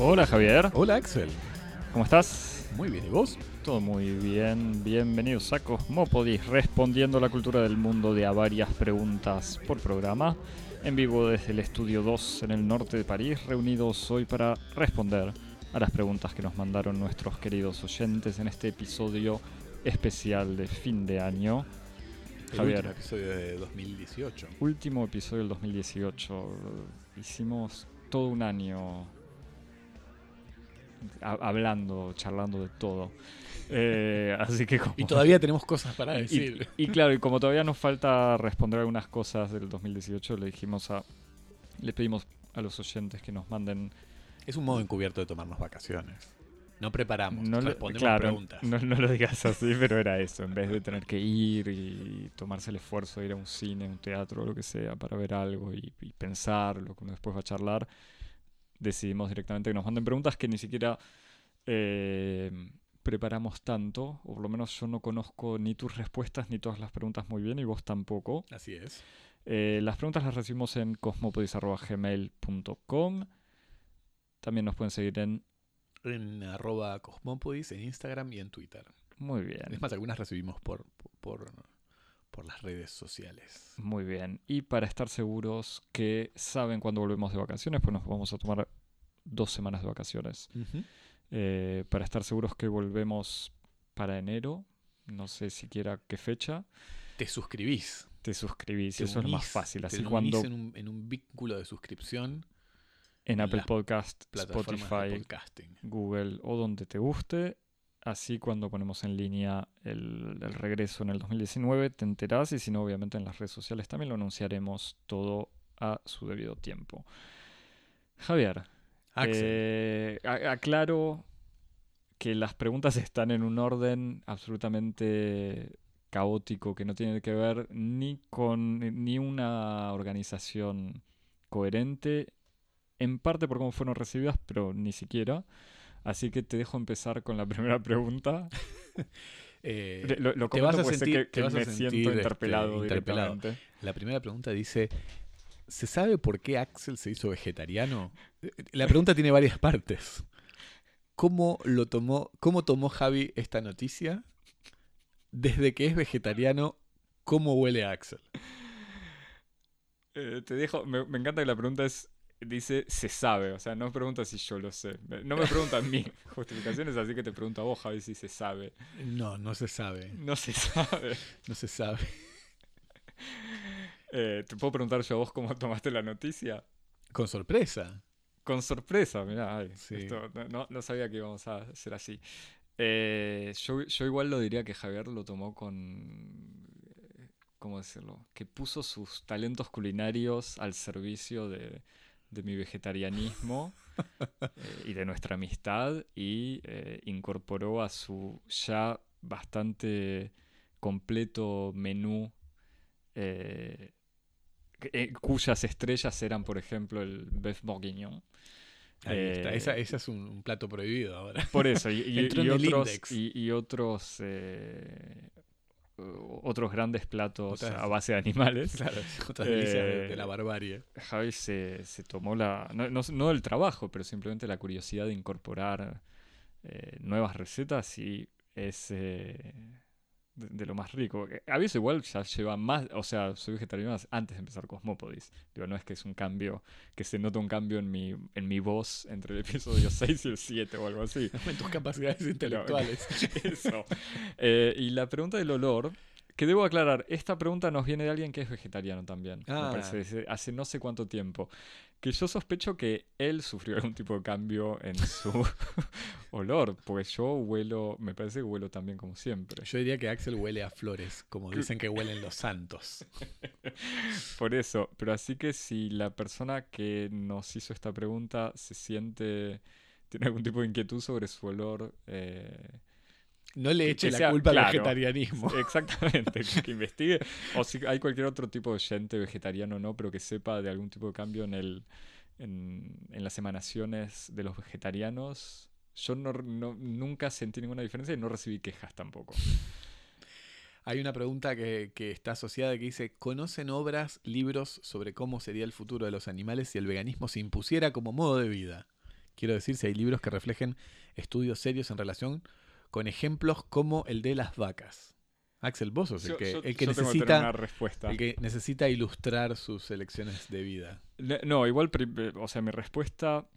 Hola Javier, Hola Axel. ¿cómo estás? Muy bien, ¿y vos? Todo muy bien, bienvenidos a Cosmópodis, respondiendo a la cultura del mundo de a varias preguntas por programa, en vivo desde el estudio 2 en el norte de París, reunidos hoy para responder a las preguntas que nos mandaron nuestros queridos oyentes en este episodio especial de fin de año. El Javier. último episodio de 2018. Último episodio del 2018. Hicimos todo un año hablando, charlando de todo. Eh, así que como... Y todavía tenemos cosas para Y- decir. Y, claro, y como todavía nos falta responder algunas cosas del 2018, le dijimos a... Le pedimos a los oyentes que nos manden... Es un modo encubierto de tomarnos vacaciones. No preparamos, No lo- respondemos claro, preguntas. No, no lo digas así, pero era eso. En vez de tener que ir y tomarse el esfuerzo de ir a un cine, un teatro, lo que sea, para ver algo y, y pensar lo que uno después va a charlar, decidimos directamente que nos manden preguntas que ni siquiera eh, preparamos tanto, o por lo menos yo no conozco ni tus respuestas ni todas las preguntas muy bien, y vos tampoco. Así es. Eh, las preguntas las recibimos en cosmopodis.gmail.com. También nos pueden seguir en... En arroba cosmopodis, en Instagram y en Twitter. Muy bien. Es más, algunas recibimos por, por, por las redes sociales. Muy bien. Y para estar seguros que saben cuándo volvemos de vacaciones, pues nos vamos a tomar dos semanas de vacaciones. Eh, para estar seguros que volvemos para enero, no sé siquiera qué fecha, Te suscribís. te suscribís. te y eso es lo más unís, fácil. te Así unís cuando en un, en un vínculo de suscripción en Apple Podcast, Spotify. Google o donde te guste. Así cuando ponemos en línea el, el regreso en el 2019 te enterás y si no obviamente en las redes sociales también lo anunciaremos todo a su debido tiempo. Javier, eh, aclaro que las preguntas están en un orden absolutamente caótico que no tiene que ver ni con ni una organización coherente, en parte por cómo fueron recibidas, pero ni siquiera. Así que te dejo empezar con la primera pregunta. eh, Lo, lo te vas a sentir- que, te que a me sentir, siento este, interpelado directamente. La primera pregunta dice, ¿se sabe por qué Axel se hizo vegetariano? La pregunta tiene varias partes. ¿Cómo lo tomó, cómo tomó Javi esta noticia? Desde que es vegetariano, ¿cómo huele a Axel? Eh, te dejo, me, me encanta que la pregunta es, dice, se sabe, o sea, no pregunta si yo lo sé. Me- No me preguntan mis justificaciones, así que te pregunto a vos, Javi, si se sabe. No, no se sabe. No se sabe. No se sabe. Eh, ¿Te puedo preguntar yo a vos cómo tomaste la noticia? Con sorpresa. Con sorpresa, mirá, ay, Sí. esto, no- no, sabía que íbamos a hacer así. Eh, yo, yo igual lo diría que Javier lo tomó con... eh, ¿Cómo decirlo? Que puso sus talentos culinarios al servicio de, de mi vegetarianismo eh, y de nuestra amistad y eh, incorporó a su ya bastante completo menú eh, cuyas estrellas eran, por ejemplo, el beef bourguignon. Ahí está. Esa, esa es un, un plato prohibido ahora. Por eso, y, otros, y, otros grandes platos Otras- a base de animales. Claro, es otra delicia de, de Eh, la barbarie. Javi se, se tomó la, no, no, no el trabajo, pero simplemente la curiosidad de incorporar eh, nuevas recetas y es eh, de, de lo más rico. Eh, Aviso igual ya lleva más, o sea, soy vegetariano antes de empezar Cosmópodis. Digo, no es que es un cambio, que se nota un cambio en mi, en mi voz entre el episodio 6 y el 7 o algo así. En tus capacidades intelectuales. Eso. Eh, y la pregunta del olor, que debo aclarar, esta pregunta nos viene de alguien que es vegetariano también. me Ah. parece, hace no sé cuánto tiempo. Que yo sospecho que él sufrió algún tipo de cambio en su olor, porque yo huelo, me parece que huelo también como siempre. Yo diría que Axel huele a flores, como dicen que huelen los santos. Por eso, pero así que si la persona que nos hizo esta pregunta se siente, tiene algún tipo de inquietud sobre su olor, eh, No le eche la culpa al vegetarianismo. Exactamente, que, que investigue. O si hay cualquier otro tipo de oyente vegetariano o no, pero que sepa de algún tipo de cambio en el en, en las emanaciones de los vegetarianos. Yo no, no- nunca sentí ninguna diferencia y no recibí quejas tampoco. Hay una pregunta que, que está asociada que dice, ¿conocen obras, libros sobre cómo sería el futuro de los animales si el veganismo se impusiera como modo de vida? Quiero decir, si hay libros que reflejen estudios serios en relación con ejemplos como el de las vacas. Axel, vos sos el que, el que necesita, respuesta. el que necesita ilustrar sus elecciones de vida. No, igual, o sea, mi respuesta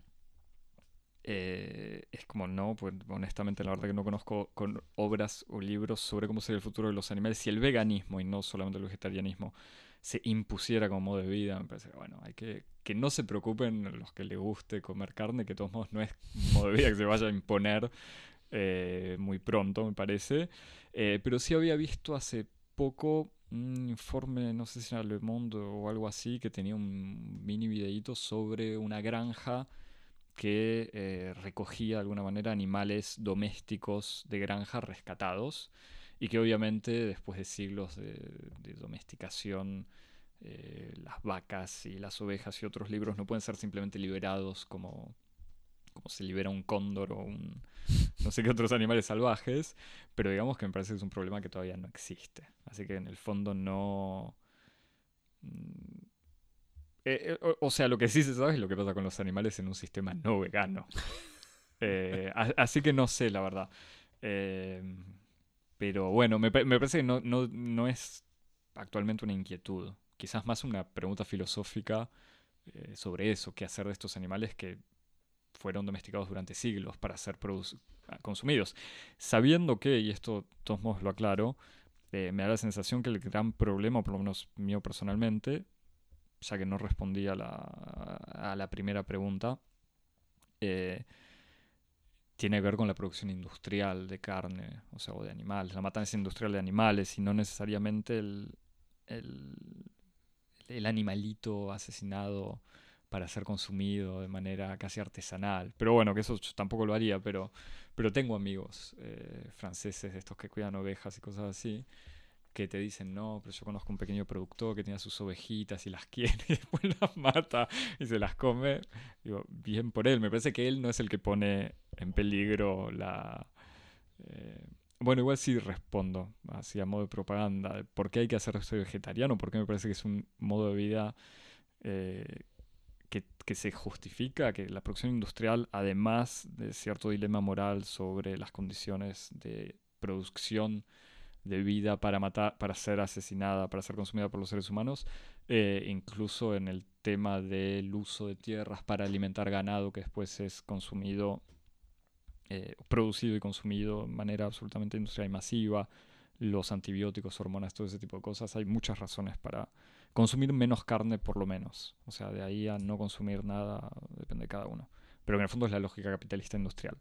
eh, es como no, pues honestamente la verdad que no conozco con obras o libros sobre cómo sería el futuro de los animales. Si el veganismo y no solamente el vegetarianismo se impusiera como modo de vida, me parece que bueno, hay que que no se preocupen los que les guste comer carne, que de todos modos no es modo de vida que se vaya a imponer eh, muy pronto, me parece. Eh, pero sí había visto hace poco un informe, no sé si era Le Monde o algo así, que tenía un mini videíto sobre una granja que eh, recogía de alguna manera animales domésticos de granja rescatados y que obviamente después de siglos de, domesticación las vacas y las ovejas y otros libros no pueden ser simplemente liberados como, como se libera un cóndor o un no sé qué otros animales salvajes, pero digamos que me parece que es un problema que todavía no existe. Así que en el fondo no... Mm, eh, eh, o, sea, lo que sí se sabe es lo que pasa con los animales en un sistema no vegano. Eh, así que no sé, la verdad. pero bueno, me, parece que no, no, es actualmente una inquietud. Quizás más una pregunta filosófica sobre eso, qué hacer de estos animales que fueron domesticados durante siglos para ser consumidos. Sabiendo que, y esto de todos lo aclaro, me da la sensación que el gran problema, por lo menos mío personalmente, ya que no respondí a la, a la primera pregunta, eh, tiene que ver con la producción industrial de carne, o sea, o de animales, la matanza industrial de animales y no necesariamente el, el animalito asesinado para ser consumido de manera casi artesanal. Pero bueno, que eso yo tampoco lo haría, pero, pero tengo amigos eh, franceses, estos que cuidan ovejas y cosas así, que te dicen, no, pero yo conozco un pequeño productor que tiene sus ovejitas y las quiere y después las mata y se las come. Digo, bien por él. Me parece que él no es el que pone en peligro la... Eh, bueno, igual sí respondo, así a modo de propaganda, por qué hay que hacer esto vegetariano, porque me parece que es un modo de vida eh, que, se justifica, que la producción industrial, además de cierto dilema moral sobre las condiciones de producción de vida para matar, para ser asesinada, para ser consumida por los seres humanos, eh, incluso en el tema del uso de tierras para alimentar ganado que después es consumido, eh, producido y consumido de manera absolutamente industrial y masiva, los antibióticos, hormonas, todo ese tipo de cosas. Hay muchas razones para consumir menos carne por lo menos. O sea, de ahí a no consumir nada depende de cada uno. Pero en el fondo es la lógica capitalista industrial.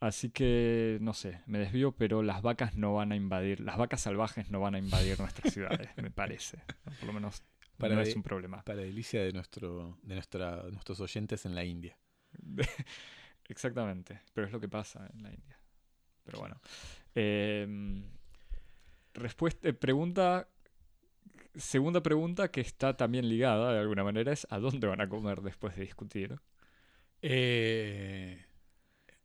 Así que, no sé, me desvío, pero las vacas no van a invadir, las vacas salvajes no van a invadir nuestras ciudades, me parece. Por lo menos para no es un problema. Para delicia de, nuestro, de nuestra, nuestros oyentes en la India. Exactamente, pero es lo que pasa en la India. Pero bueno. Em, respuesta, eh, pregunta, segunda pregunta que está también ligada de alguna manera es ¿a dónde van a comer después de discutir? Eh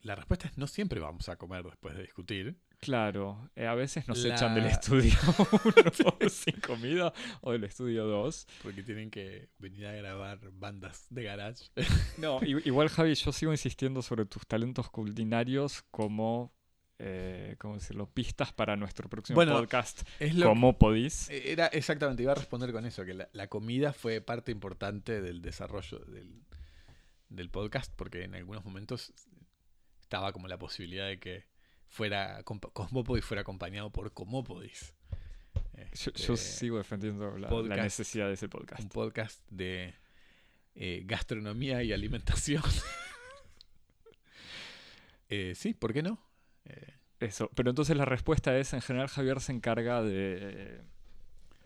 la respuesta es no siempre vamos a comer después de discutir. Claro, eh, a veces nos echan del estudio 1 sin comida o del estudio 2. Porque tienen que venir a grabar bandas de garage. No, igual Javi, yo sigo insistiendo sobre tus talentos culinarios como, eh, ¿cómo decirlo? Pistas para nuestro próximo podcast. Es ¿Cómo podís? Era exactamente, iba a responder con eso, que la, comida fue parte importante del desarrollo del, del podcast, porque en algunos momentos estaba como la posibilidad de que fuera Cosmópodis fuera acompañado por Comópodis. yo, este, sigo defendiendo la, necesidad de ese podcast. Un podcast de eh, gastronomía y alimentación. Eh, sí, ¿por qué no? Eh, Eso, pero entonces la respuesta es, en general Javier se encarga de,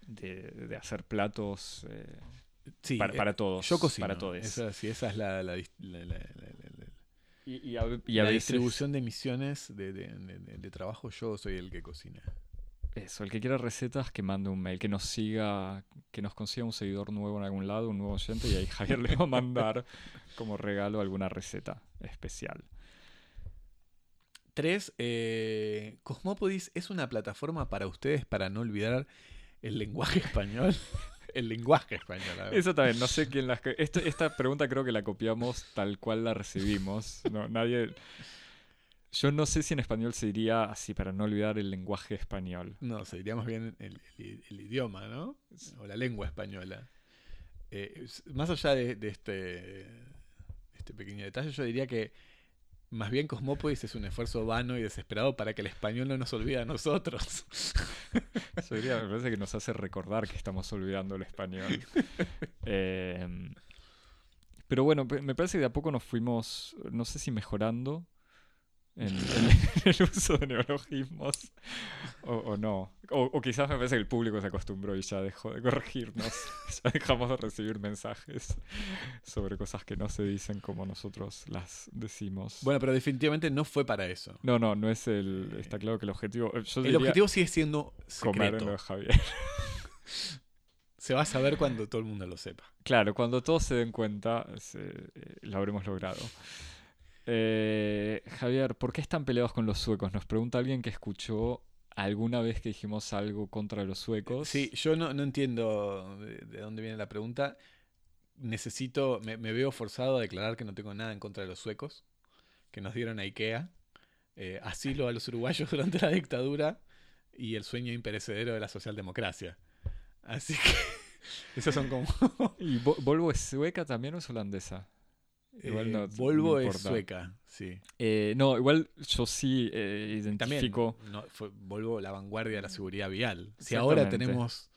de, hacer platos para, todos. Yo cocino. Para todos. Esa, sí, esa es la, la y, a, la distribución de misiones de, trabajo, yo soy el que cocina. Eso, el que quiera recetas, que mande un mail, que nos siga, que nos consiga un seguidor nuevo en algún lado, un nuevo oyente, y ahí Javier le va a mandar como regalo alguna receta especial. Tres, eh, Cosmópodis es una plataforma para ustedes para no olvidar el lenguaje español. el lenguaje español. a ver. Eso también, no sé quién las... Esto, esta pregunta creo que la copiamos tal cual la recibimos. No, nadie... Yo no sé si en español se diría así, para no olvidar el lenguaje español. No, se diría más bien el, el- el idioma, ¿no? O la lengua española. Eh, más allá de, de este, este pequeño detalle, yo diría que más bien Cosmópolis es un esfuerzo vano y desesperado para que el español no nos olvide a nosotros. Yo diría, me parece que nos hace recordar que estamos olvidando el español. Eh, pero bueno, me parece que de a poco nos fuimos, no sé si mejorando en, en el uso de neologismos o, o no. O, o quizás me parece que el público se acostumbró y ya dejó de corregirnos. ya dejamos de recibir mensajes sobre cosas que no se dicen como nosotros las decimos. Bueno, pero definitivamente no fue para eso. no, no, no es el. Está claro que el objetivo. eh, Yo El objetivo sigue siendo comer secreto. de Javier. Se va a saber cuando todo el mundo lo sepa. Claro, cuando todos se den cuenta, se- eh, lo habremos logrado. Eh, Javier, ¿por qué están peleados con los suecos? Nos pregunta alguien que escuchó alguna vez que dijimos algo contra los suecos. Sí, yo no, no entiendo de, de dónde viene la pregunta. Necesito, me, me veo forzado a declarar que no tengo nada en contra de los suecos, que nos dieron a IKEA, eh, asilo a los uruguayos durante la dictadura y el sueño imperecedero de la socialdemocracia. Así que esos son como... ¿Y Vo- Volvo es sueca también o es holandesa? Igual Eh, no- Volvo no es sueca, sí. Eh, no, igual yo sí eh, También identifico. no, fue Volvo la vanguardia de la seguridad vial. Si ahora tenemos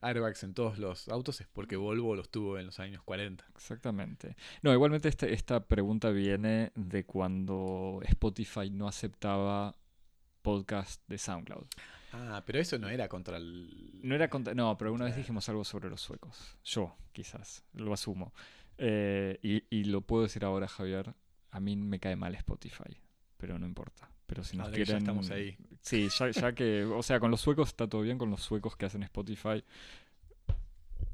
airbags en todos los autos es porque Volvo los tuvo en los años 40. Exactamente. No, igualmente este- esta pregunta viene de cuando Spotify no aceptaba podcast de SoundCloud. Ah, pero eso no era contra el... No era contra- No, pero una vez dijimos algo sobre los suecos. Yo, quizás. Lo asumo. Eh, y, y lo puedo decir ahora, Javier. A mí me cae mal Spotify. Pero no importa. Pero si nos que ya quieren. estamos ahí. Sí, ya, ya que. O sea, con los suecos está todo bien. Con los suecos que hacen Spotify.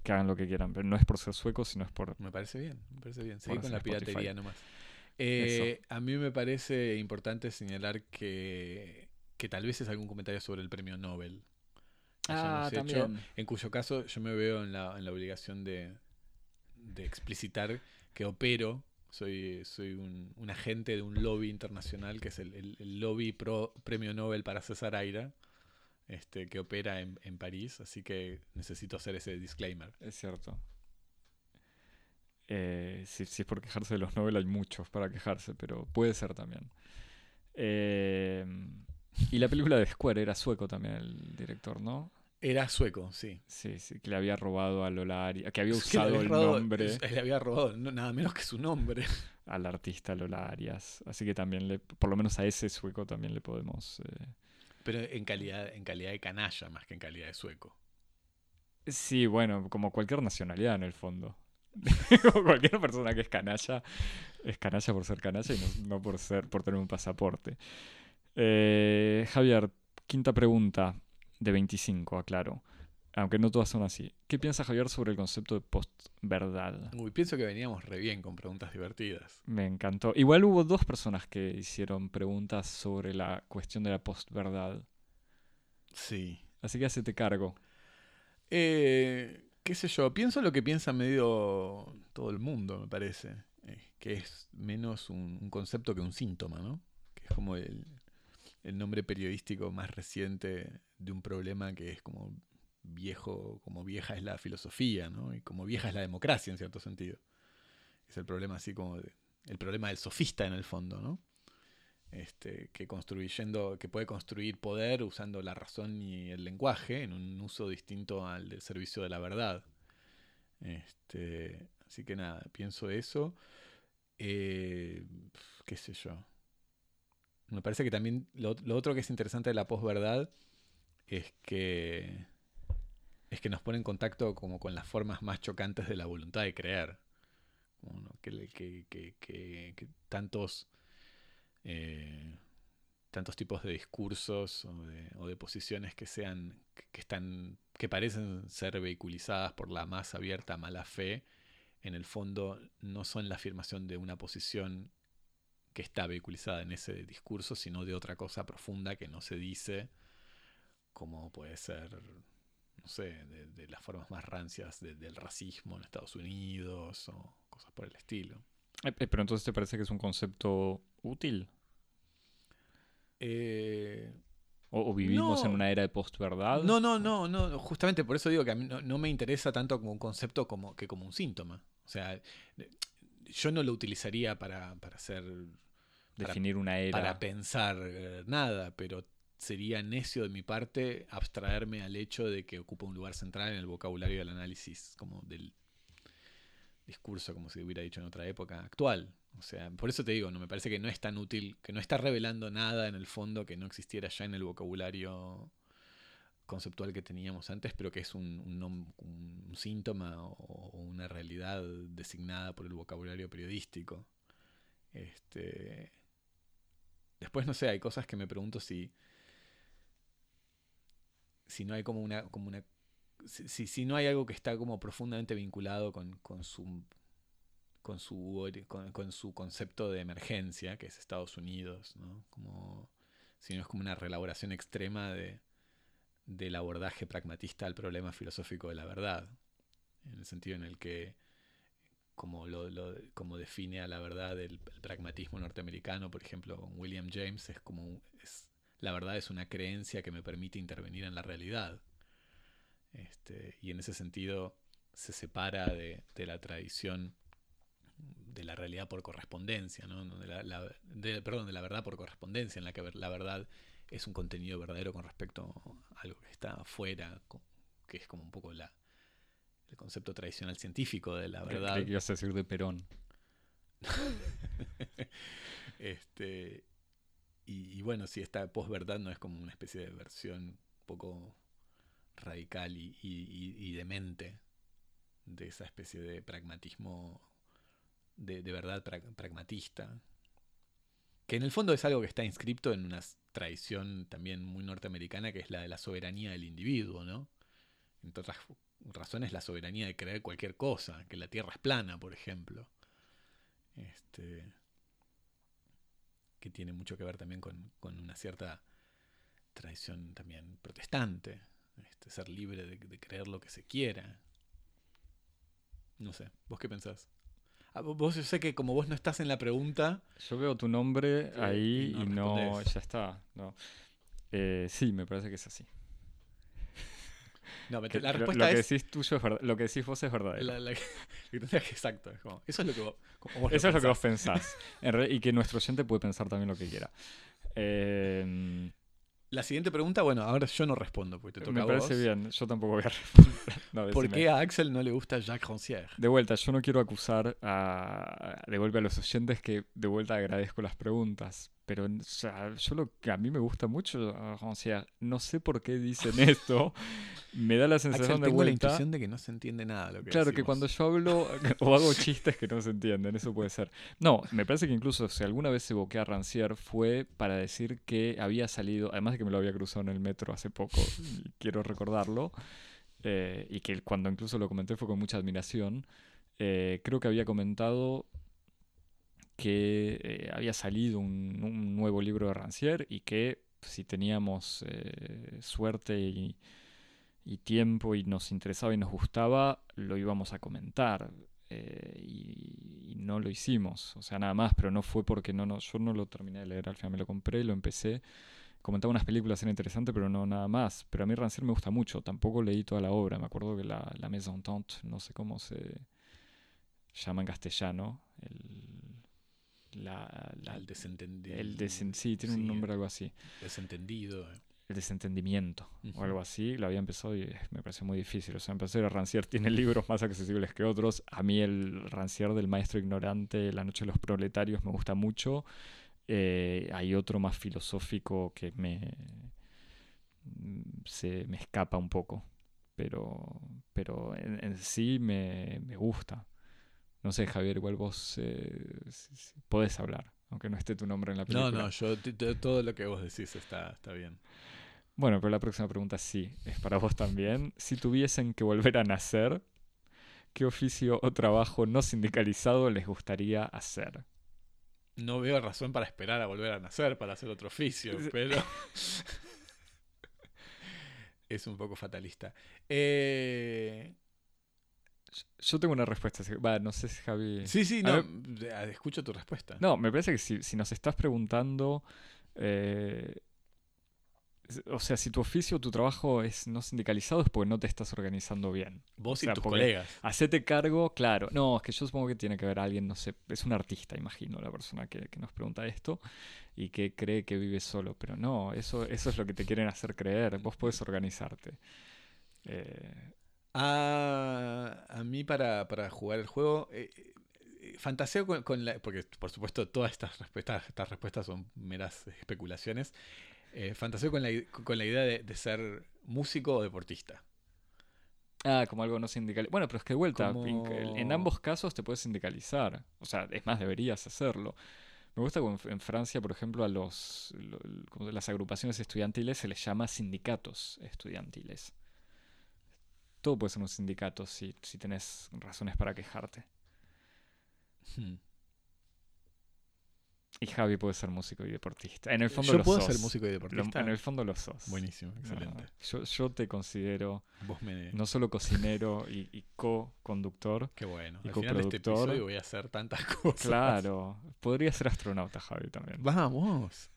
Que hagan lo que quieran. Pero no es por ser suecos, sino es por. Me parece bien, me parece bien. Seguí Por con la Spotify. piratería nomás. Eh, a mí me parece importante señalar que, que tal vez es algún comentario sobre el premio Nobel. que Ah, hayamos hecho, también. en cuyo caso yo me veo en la, en la obligación de, de explicitar que opero, soy, soy un, un agente de un lobby internacional que es el, el- lobby pro premio Nobel para César Aira, este, que opera en, en París, así que necesito hacer ese disclaimer. Es cierto. Si, si es por quejarse de los Nobel, hay muchos para quejarse, pero puede ser también. Eh, y la película de Square era sueco también el director, ¿no? Era sueco, sí. Sí, sí, que le había robado a Lola Arias, que había Que usado había el robado- nombre Le había robado no- nada menos que su nombre. al artista Lola Arias. Así que también, le, por lo menos a ese sueco también le podemos... eh, Pero en calidad, en calidad de canalla más que en calidad de sueco. Sí, bueno, como cualquier nacionalidad en el fondo. Cualquier persona que es canalla, es canalla por ser canalla y no, no por ser, por tener un pasaporte. Eh, Javier, quinta pregunta de 25, aclaro. Aunque no todas son así. ¿Qué piensa Javier sobre el concepto de post-verdad? Uy, pienso que veníamos re bien con preguntas divertidas. Me encantó. Igual hubo dos personas que hicieron preguntas sobre la cuestión de la post-verdad. Sí. Así que hacete cargo. Eh, qué sé yo, pienso lo que piensa medio todo el mundo, me parece. Eh, que es menos un, un concepto que un síntoma, ¿no? Que es como el, el nombre periodístico más reciente de un problema que es como viejo, como vieja es la filosofía, ¿no? Y como vieja es la democracia en cierto sentido. Es el problema así como el problema del sofista en el fondo, ¿no? Este, que construyendo, que puede construir poder usando la razón y el lenguaje en un uso distinto al del servicio de la verdad. Este, así que nada, pienso eso. Eh, qué sé yo. Me parece que también lo, otro que es interesante de la posverdad es que es que nos pone en contacto como con las formas más chocantes de la voluntad de creer. Que, que- que- que- tantos eh, tantos tipos de discursos o de, o de posiciones que sean que están que parecen ser vehiculizadas por la más abierta mala fe en el fondo no son la afirmación de una posición que está vehiculizada en ese discurso sino de otra cosa profunda que no se dice como puede ser no sé, de, de las formas más rancias de- del racismo en Estados Unidos o cosas por el estilo. Eh, eh, Pero entonces te parece que es un concepto útil? Eh, ¿O, o vivimos No. en una era de postverdad? no, no, no, no, justamente por eso digo que a mí no, no me interesa tanto como un concepto como, que como un síntoma. O sea, eh, yo no lo utilizaría para, para hacer, para- Definir una era. para pensar eh, nada, pero sería necio de mi parte abstraerme al hecho de que ocupa un lugar central en el vocabulario del análisis como del discurso, como se hubiera dicho en otra época actual. O sea, por eso te digo, no me parece que no es tan útil, que no está revelando nada en el fondo que no existiera ya en el vocabulario conceptual que teníamos antes, pero que es un, un un síntoma o, o una realidad designada por el vocabulario periodístico. Este, después, no sé, hay cosas que me pregunto si, si no hay como una, como una si, si- no hay algo que está como profundamente vinculado con, con su con su con, su concepto de emergencia, que es Estados Unidos, ¿no? Como si no es como una reelaboración extrema de, del abordaje pragmatista al problema filosófico de la verdad, en el sentido en el que como, lo, como define a la verdad el, pragmatismo norteamericano, por ejemplo, William James, es como es, la verdad es una creencia que me permite intervenir en la realidad. Este, y en ese sentido se separa de, de la tradición de la realidad por correspondencia, ¿no? De la, perdón, de la verdad por correspondencia, en la que la verdad es un contenido verdadero con respecto a algo que está afuera, que es como un poco la, el concepto tradicional científico de la verdad. que ibas a decir de Perón. este, y, y bueno, si esta posverdad no es como una especie de versión un poco radical y, y- y- demente de esa especie de pragmatismo, de, de verdad pra- pragmatista, que en el fondo es algo que está inscripto en una tradición también muy norteamericana, que es la de la soberanía del individuo, ¿no? Entre otras razones, la soberanía de creer cualquier cosa, que la Tierra es plana, por ejemplo. Este, que tiene mucho que ver también con, con una cierta tradición también protestante, este, ser libre de, de creer lo que se quiera. No sé, ¿vos qué pensás? Ah, vo- vos yo sé que como vos no estás en la pregunta, Yo veo tu nombre Sí, ahí y no y no, respondés. ya está. No. Eh, sí, me parece que es así. No, Que la lo- respuesta lo, que es decís tuyo es verdad- lo que decís vos es verdadero. la, la- la- exacto, es como- eso es lo que vos, Eso es lo que vos pensás. re- y que nuestro oyente puede pensar también lo que quiera. Eh, La siguiente pregunta, bueno, ahora yo no respondo porque te toca me a parece vos. bien, yo tampoco voy a responder. No, ¿Por qué a Axel no le gusta Jacques Rancière? De vuelta, yo no quiero acusar a, de vuelta a los oyentes que de vuelta agradezco las preguntas, pero o sea, yo lo que a mí me gusta mucho, Rancière, no sé por qué dicen esto, me da la sensación Axel, de tengo la intuición de que no se entiende nada lo que Claro, que cuando yo hablo o hago chistes que no se entienden, eso puede ser. No, me parece que incluso si alguna vez evoqué a Rancière fue para decir que había salido, además de que me lo había cruzado en el metro hace poco, y quiero recordarlo, eh, y que cuando incluso lo comenté fue con mucha admiración, eh, creo que había comentado que eh, había salido un, nuevo libro de Rancière y que si teníamos eh, suerte y, y tiempo y nos interesaba y nos gustaba, lo íbamos a comentar. eh, y, y no lo hicimos, o sea, nada más, pero no fue porque no, no, yo no lo terminé de leer, al final me lo compré, lo empecé, comentaba unas películas, era interesante, pero no nada más. Pero a mí Rancière me gusta mucho, tampoco leí toda la obra, me acuerdo que la, la Maison Tante, no sé cómo se llama en castellano, el, la, la- Al desentendido. el desen- sí, tiene sí, un nombre algo así Desentendido. eh. el desentendimiento o algo así, lo había empezado y eh, me pareció muy difícil. O sea, empecé a Rancière, tiene libros más accesibles que otros. A mí el Rancière del maestro ignorante, La noche de los proletarios, me gusta mucho. Eh, hay otro más filosófico que me, mm, se me escapa un poco, pero, pero en, en sí me, me gusta. No sé, Javier, igual vos eh, podés hablar, aunque no esté tu nombre en la película. No, no, yo todo lo que vos decís está, está bien. Bueno, pero la próxima pregunta sí, es para vos también. Si tuviesen que volver a nacer, ¿qué oficio o trabajo no sindicalizado les gustaría hacer? No veo razón para esperar a volver a nacer para hacer otro oficio, pero. es un poco fatalista. Eh, Yo tengo una respuesta. Va, no sé si Javi. sí, sí, no, ver. escucho tu respuesta. No, me parece que si, si nos estás preguntando. eh, o sea, si tu oficio o tu trabajo es no sindicalizado es porque no te estás organizando bien. Vos o y tus colegas. Hacete cargo, claro. No, es que yo supongo que tiene que ver alguien, no sé, es un artista, imagino, la persona que, que nos pregunta esto y que cree que vive solo. Pero no, eso, eso es lo que te quieren hacer creer. Vos podés organizarte. Eh, A, a mí para, para jugar el juego, eh, eh, fantaseo con, con la... Porque por supuesto todas estas respuestas, estas respuestas son meras especulaciones. Eh, fantaseo con la, con la idea de, de ser músico o deportista. ah, como algo no sindical. Bueno, pero es que de vuelta, Como- en, ambos casos te puedes sindicalizar. O sea, es más, deberías hacerlo. Me gusta como en, Francia, por ejemplo, a los, lo- como las agrupaciones estudiantiles se les llama sindicatos estudiantiles. Todo puede ser un sindicato si, si tenés razones para quejarte. Hmm. Y Javi puede ser músico y deportista. En el fondo Yo lo puedo sos. ser músico y Lo- deportista. en el fondo lo sos. Buenísimo, No, excelente. yo, yo te considero Vos me... no solo cocinero y, y co-conductor. Qué bueno. y Al final de este episodio voy a hacer tantas cosas. Claro. Podría ser astronauta, Javi, también. Vamos.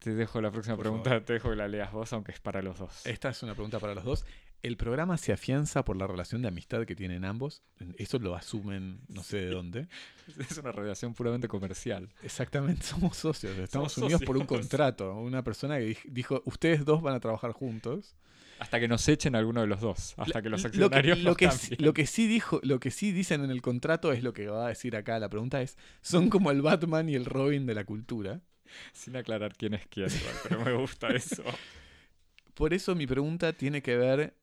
Te dejo la próxima Por pregunta, favor. te dejo que la leas vos, aunque es para los dos. Esta es una pregunta para los dos. ¿El programa se afianza por la relación de amistad que tienen ambos? Eso lo asumen no sé de dónde. Es una relación puramente comercial. Exactamente, somos socios. Estamos Somos unidos por un contrato. Una persona que dij- dijo, ustedes dos van a trabajar juntos. Hasta que nos echen alguno de los dos. Hasta que los Lo que, accionarios que, lo que sí dijo, lo que sí dicen en el contrato es lo que va a decir acá. La pregunta es, son como el Batman y el Robin de la cultura. Sin aclarar quién es quién, pero me gusta eso. Por eso mi pregunta tiene que ver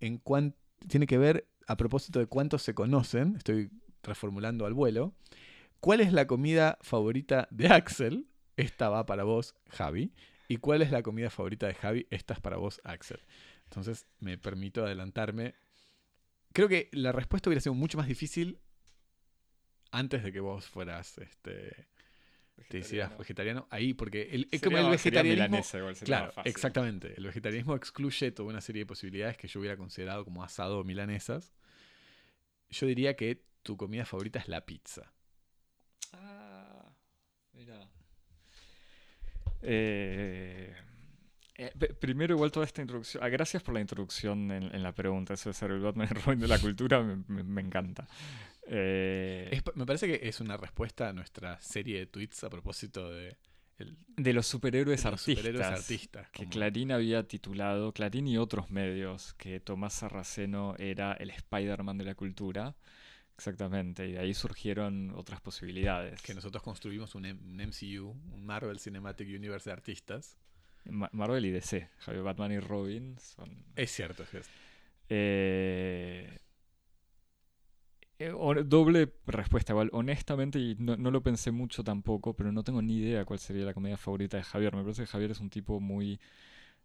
en cuán- tiene que ver a propósito de cuántos se conocen. Estoy reformulando al vuelo. ¿Cuál es la comida favorita de Axel? Esta va para vos, Javi. ¿Y cuál es la comida favorita de Javi? Esta es para vos, Axel. Entonces me permito adelantarme. Creo que la respuesta hubiera sido mucho más difícil antes de que vos fueras, este, te hicieras vegetariano. Ahí, porque el, es como Sería- el sería vegetarianismo. milanesa igual, sería Claro, fácil. exactamente. El vegetarianismo excluye toda una serie de posibilidades que yo hubiera considerado como asado o milanesas. Yo diría que tu comida favorita es la pizza. Ah, mira. Eh, eh, primero, igual toda esta introducción. ah, gracias por la introducción en, en la pregunta. Eso de ser el Batman y Robin de la cultura me, me- me encanta. Eh, Es me parece que es una respuesta a nuestra serie de tweets a propósito de, el- de los superhéroes de los artistas. superhéroes artistas. Que Clarín había titulado, Clarín y otros medios, que Tomás Sarraceno era el Spider-Man de la cultura. Exactamente, y de ahí surgieron otras posibilidades. que nosotros construimos un, M- un MCU, un Marvel Cinematic Universe de artistas. Ma- Marvel y DC, Javier Batman y Robin son... Es cierto, es Eh, doble respuesta, igual. Honestamente, y no, no lo pensé mucho tampoco, pero no tengo ni idea cuál sería la comedia favorita de Javier. Me parece que Javier es un tipo muy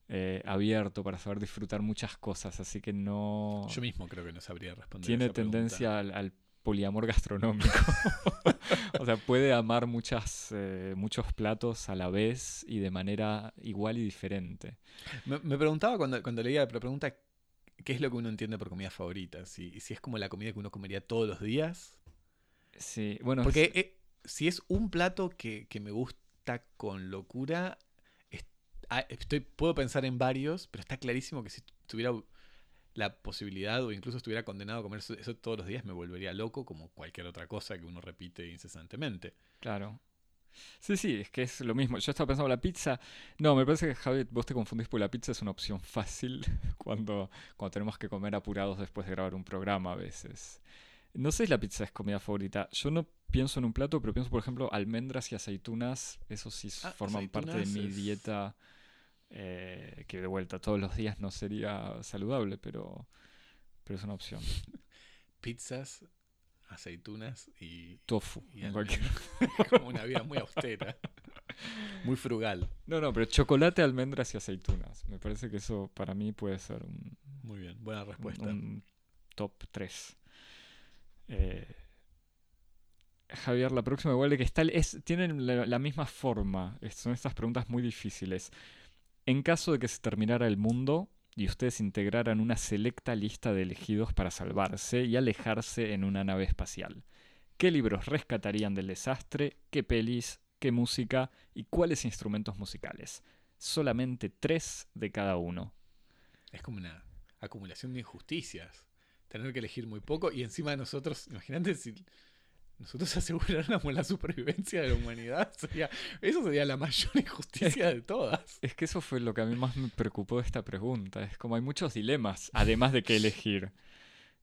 eh, abierto para saber disfrutar muchas cosas, así que no Yo mismo creo que no sabría responder. tiene esa tendencia al, al poliamor gastronómico. o sea, puede amar muchas, eh, muchos platos a la vez y de manera igual y diferente. Me, me preguntaba cuando, cuando leía la pregunta qué es lo que uno entiende por comida favorita. Si, si es como la comida que uno comería todos los días. Sí, bueno, Porque es- eh, si es un plato que, que me gusta con locura, es- ah, estoy, puedo pensar en varios, pero está clarísimo que si tuviera la posibilidad o incluso estuviera condenado a comer eso, eso todos los días, me volvería loco como cualquier otra cosa que uno repite incesantemente. Claro. Sí, sí, es que es lo mismo. Yo estaba pensando la pizza. No, me parece que Javi, vos te confundís porque la pizza es una opción fácil cuando, cuando tenemos que comer apurados después de grabar un programa a veces. No sé si la pizza es comida favorita. Yo no pienso en un plato, pero pienso, por ejemplo, almendras y aceitunas. Eso sí Ah, forman parte de mi dieta. eh, que de vuelta todos los días no sería saludable, pero, pero es una opción. Pizzas, aceitunas y, Tofu. y como una vida muy austera, muy frugal. No, no, pero chocolate, almendras y aceitunas. Me parece que eso para mí puede ser un, Muy bien, buena respuesta. un top 3. Javier, la próxima igual de que está, es, tienen la, la misma forma. Es- son estas preguntas muy difíciles. En caso de que se terminara el mundo y ustedes integraran una selecta lista de elegidos para salvarse y alejarse en una nave espacial, ¿qué libros rescatarían del desastre? ¿Qué pelis? ¿Qué música? ¿Y cuáles instrumentos musicales? Solamente tres de cada uno. Es como una acumulación de injusticias. Tener que elegir muy poco y encima de nosotros, imagínate si nosotros aseguráramos la supervivencia de la humanidad. Sería, eso sería la mayor injusticia de todas. Es que eso fue lo que a mí más me preocupó de esta pregunta. Es como hay muchos dilemas, además de que elegir.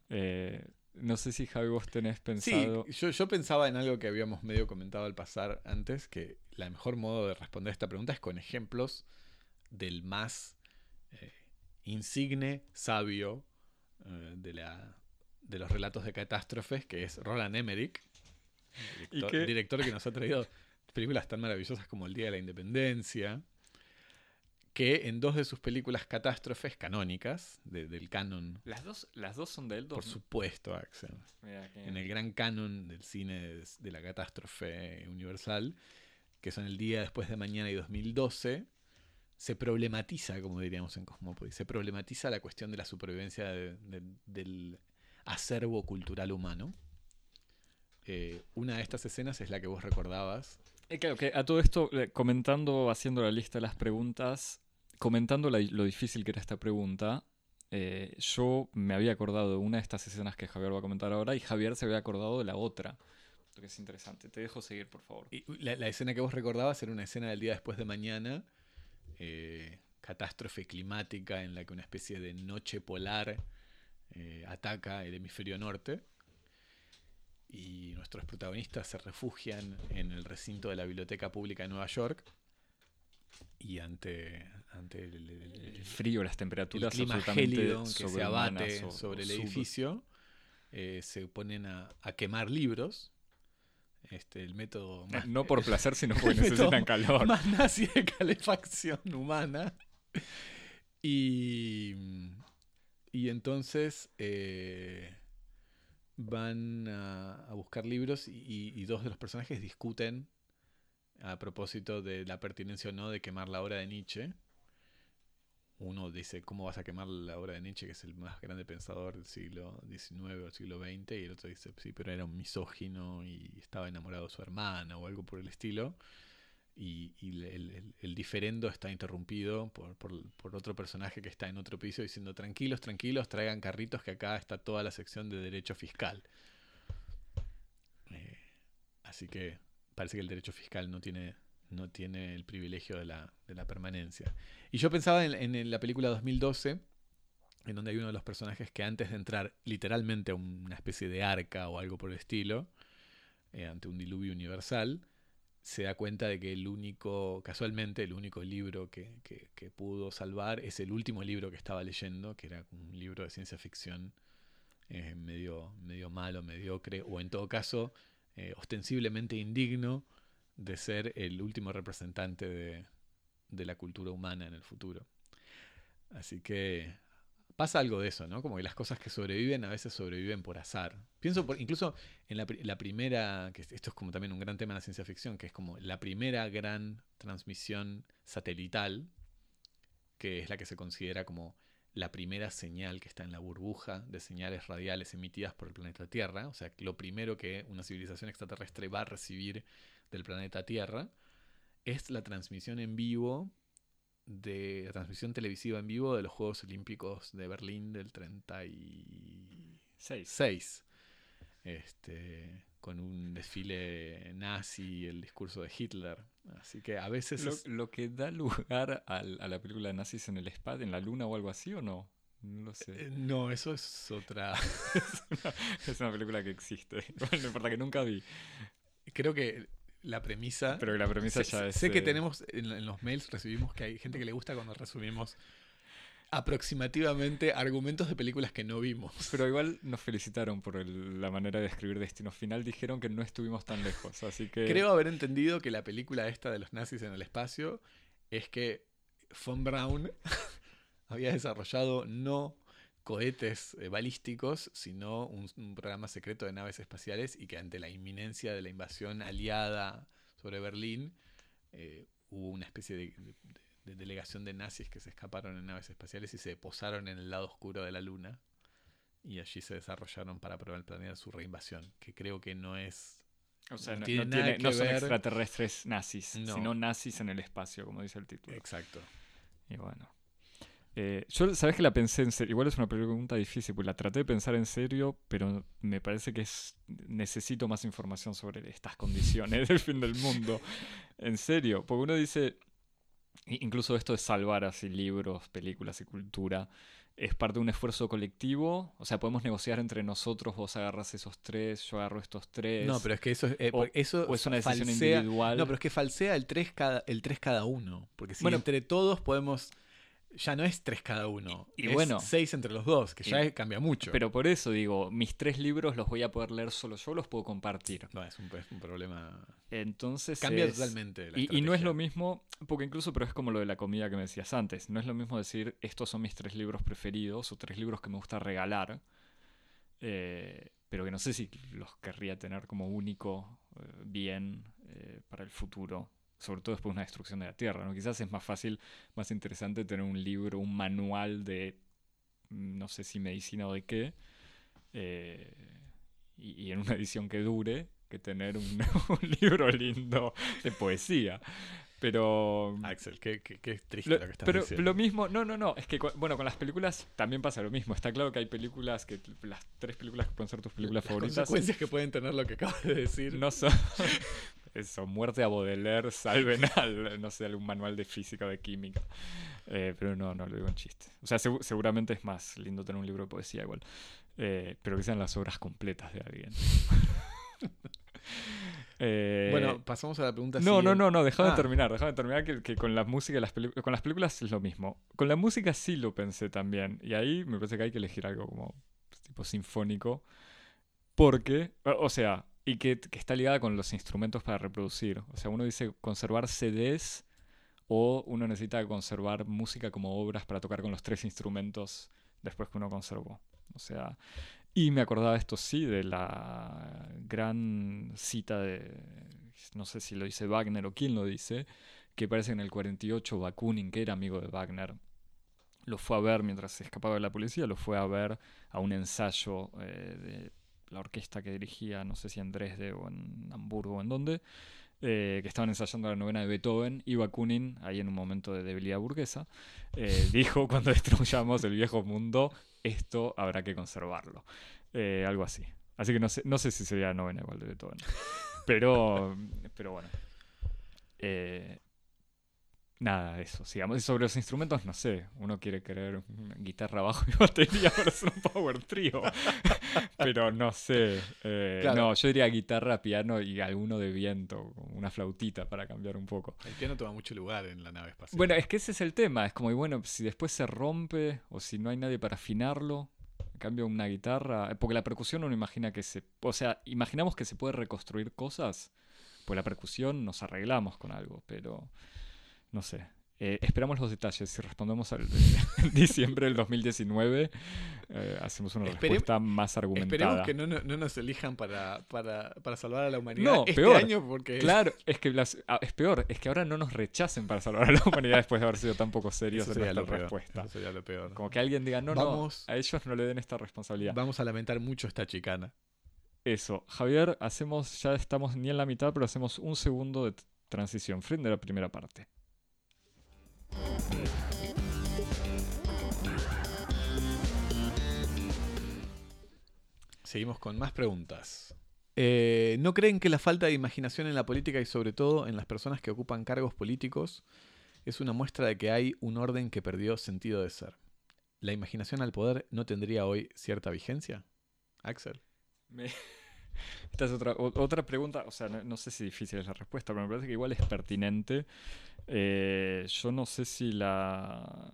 Eh, no sé si Javi vos tenés pensado. Sí, yo, yo pensaba en algo que habíamos medio comentado al pasar antes, que la mejor modo de responder esta pregunta es con ejemplos del más eh, insigne, sabio eh, de, la, de los relatos de catástrofes, que es Roland Emmerich, director, director que nos ha traído películas tan maravillosas como El Día de la Independencia, que en dos de sus películas catástrofes canónicas, del canon... ¿Las dos, ¿Las dos son de él? Por supuesto, Axel. En el gran canon del cine de, de, la catástrofe universal, que son El Día Después de Mañana y 2012, se problematiza, como diríamos en Cosmópolis, se problematiza la cuestión de la supervivencia del acervo cultural humano. Eh, una de estas escenas es la que vos recordabas. Eh, claro, que a todo esto, eh, comentando, haciendo la lista de las preguntas, comentando lo difícil que era esta pregunta, yo me había acordado de una de estas escenas que Javier va a comentar ahora y Javier se había acordado de la otra. Lo que es interesante. Te dejo seguir, por favor. la, la, escena que vos recordabas era una escena del día después de mañana, catástrofe climática en la que una especie de noche polar ataca el hemisferio norte y nuestros protagonistas se refugian en el recinto de la Biblioteca Pública de Nueva York y ante, ante el, frío, las temperaturas el clima gélido que se abate sobre el edificio, eh, se ponen a, quemar libros. Este, el método no por placer, sino porque necesitan calor. Más nazi de calefacción humana. Y, y entonces eh, van a, buscar libros y, dos de los personajes discuten a propósito de la pertinencia o no de quemar la obra de Nietzsche. Uno dice, ¿cómo vas a quemar la obra de Nietzsche, que es el más grande pensador del siglo XIX o del siglo XX? Y el otro dice, sí, pero era un misógino y estaba enamorado de su hermana o algo por el estilo y, el, diferendo está interrumpido por, otro personaje que está en otro piso diciendo tranquilos, tranquilos, traigan carritos que acá está toda la sección de derecho fiscal. Eh, así que parece que el derecho fiscal no tiene, no tiene el privilegio de la, permanencia. Y yo pensaba en, la película 2012, en donde hay uno de los personajes que antes de entrar literalmente a una especie de arca o algo por el estilo, eh, ante un diluvio universal, se da cuenta de que el único, casualmente, el único libro que, pudo salvar es el último libro que estaba leyendo, que era un libro de ciencia ficción eh, medio, medio malo, mediocre, o en todo caso, eh, ostensiblemente indigno de ser el último representante de, de la cultura humana en el futuro. Así que pasa algo de eso, ¿no? Como que las cosas que sobreviven a veces sobreviven por azar. Pienso por, incluso en la, primera, que esto es como también un gran tema en la ciencia ficción, que es como la primera gran transmisión satelital, que es la que se considera como la primera señal que está en la burbuja de señales radiales emitidas por el planeta Tierra, o sea, lo primero que una civilización extraterrestre va a recibir del planeta Tierra, es la transmisión en vivo de la transmisión televisiva en vivo de los Juegos Olímpicos de Berlín del 36. Este, con un desfile nazi y el discurso de Hitler. Así que a veces... ¿Lo, que da lugar a, la película Nazis en el espacio, en la luna o algo así o no? No lo sé. Eh, no, eso es otra... es, una, película que existe. no importa que nunca vi. Creo que la premisa. Pero la premisa ya es. Sé que tenemos en, los mails recibimos que hay gente que le gusta cuando resumimos aproximativamente argumentos de películas que no vimos. Pero igual nos felicitaron por la manera de escribir Destino Final. Dijeron que no estuvimos tan lejos, así que. Creo haber entendido que la película esta de los nazis en el espacio es que Von Braun había desarrollado no cohetes eh, balísticos, sino un, programa secreto de naves espaciales y que ante la inminencia de la invasión aliada sobre Berlín eh, hubo una especie de, de delegación de nazis que se escaparon en naves espaciales y se posaron en el lado oscuro de la luna. Y allí se desarrollaron para planear su reinvasión, que creo que no es O sea, No no, tiene no nada tiene- que no son ver. extraterrestres nazis, No. sino nazis en el espacio, como dice el título. exacto. Y bueno. Eh, yo, sabes que la pensé en serio. Igual es una pregunta difícil, pues la traté de pensar en serio, pero me parece que es necesito más información sobre estas condiciones del fin del mundo. En serio, porque uno dice, incluso esto de salvar así libros, películas y cultura, es parte de un esfuerzo colectivo. O sea, podemos negociar entre nosotros, vos agarras esos tres, yo agarro estos tres. No, pero es que eso, es- eh, o- eso o es una decisión falsea- individual. No, pero es que falsea el 3 cada, el tres cada uno. Porque si Bueno. entre todos podemos. Ya no es 3 cada uno. Y es bueno. 6 entre los dos, que ya Y- cambia mucho. Pero por eso digo, mis tres libros los voy a poder leer solo yo, los puedo compartir. no, es un, es un problema. Entonces Cambia es- totalmente. La Y, y no es lo mismo, porque incluso, pero es como lo de la comida que me decías antes, no es lo mismo decir, estos son mis tres libros preferidos o tres libros que me gusta regalar, eh, pero que no sé si los querría tener como único eh, bien eh, para el futuro, sobre todo después de una destrucción de la Tierra, ¿no? Quizás es más fácil, más interesante tener un libro, un manual de, mm, no sé si medicina o de qué, eh, y, y en una edición que dure, que tener un, un libro lindo de poesía. Pero. Axel, qué, qué- qué triste Lo, lo, que estás pero diciendo. lo mismo, no, no, no, es que bueno, con las películas también pasa lo mismo. Está claro que hay películas que las tres películas que pueden ser tus películas Las favoritas consecuencias que pueden tener lo que acabas de decir. no son eso, muerte a Baudelaire, salven al, no sé, algún manual de física o de química. Eh, pero no, no lo digo en chiste. O sea, segu- seguramente es más lindo tener un libro de poesía igual. Eh, pero que sean las obras completas de alguien. Eh, bueno, pasamos a la pregunta no, no, siguiente. no, no, déjame Ah. terminar, déjame terminar que, que con la música y las películas, con las películas es lo mismo. Con la música sí lo pensé también, y ahí me parece que hay que elegir algo como tipo sinfónico, porque, o sea, y que, está ligada con los instrumentos para reproducir. O sea, uno dice conservar CDs o uno necesita conservar música como obras para tocar con los tres instrumentos después que uno conservó. O sea, y me acordaba esto sí de la gran cita de, no sé si lo dice Wagner o quién lo dice, que parece que en el 48 Bakunin, que era amigo de Wagner, lo fue a ver mientras escapaba de la policía, lo fue a ver a un ensayo eh, de la orquesta que dirigía, no sé si en Dresde o en Hamburgo o en dónde, eh, que estaban ensayando la novena de Beethoven y Bakunin, ahí en un momento de debilidad burguesa, eh, dijo, cuando destruyamos el viejo mundo, esto habrá que conservarlo. Eh, algo así. Así que no sé, no sé si sería la novena igual de Beethoven. Pero, pero bueno. Eh, nada, eso. Sigamos. Y sobre los instrumentos, no sé. Uno quiere querer una guitarra bajo y batería para hacer un power trio. pero no sé. Eh, Claro. No, yo diría guitarra, piano y alguno de viento. Una flautita para cambiar un poco. El piano toma mucho lugar en la nave espacial. Bueno, es que ese es el tema. Es como, y bueno, si después se rompe o si no hay nadie para afinarlo, en cambio una guitarra, porque la percusión uno imagina que se, o sea, imaginamos que se puede reconstruir cosas, pues la percusión nos arreglamos con algo, pero no sé. Eh, esperamos los detalles. Si respondemos al en diciembre del 2019, eh, hacemos una Esperem- respuesta más argumentada. Esperemos que no, no- no nos elijan para, para, para salvar a la humanidad No, este peor. año porque Claro, es que las- ah, es peor, es que ahora no nos rechacen para salvar a la humanidad después de haber sido tan poco serios en nuestra peor, respuesta. eso sería lo peor. Como que alguien diga, no, Vamos- no, a ellos no le den esta responsabilidad. Vamos a lamentar mucho esta chicana. Eso, Javier, hacemos, ya estamos ni en la mitad, pero hacemos un segundo de transición, fin de la primera parte. Seguimos con más preguntas. Eh, ¿No creen que la falta de imaginación en la política y sobre todo en las personas que ocupan cargos políticos es una muestra de que hay un orden que perdió sentido de ser? ¿La imaginación al poder no tendría hoy cierta vigencia? Axel. Me- Esta es otra, otra pregunta, o sea, no, sé si difícil es la respuesta, pero me parece que igual es pertinente. Eh, yo no sé si la...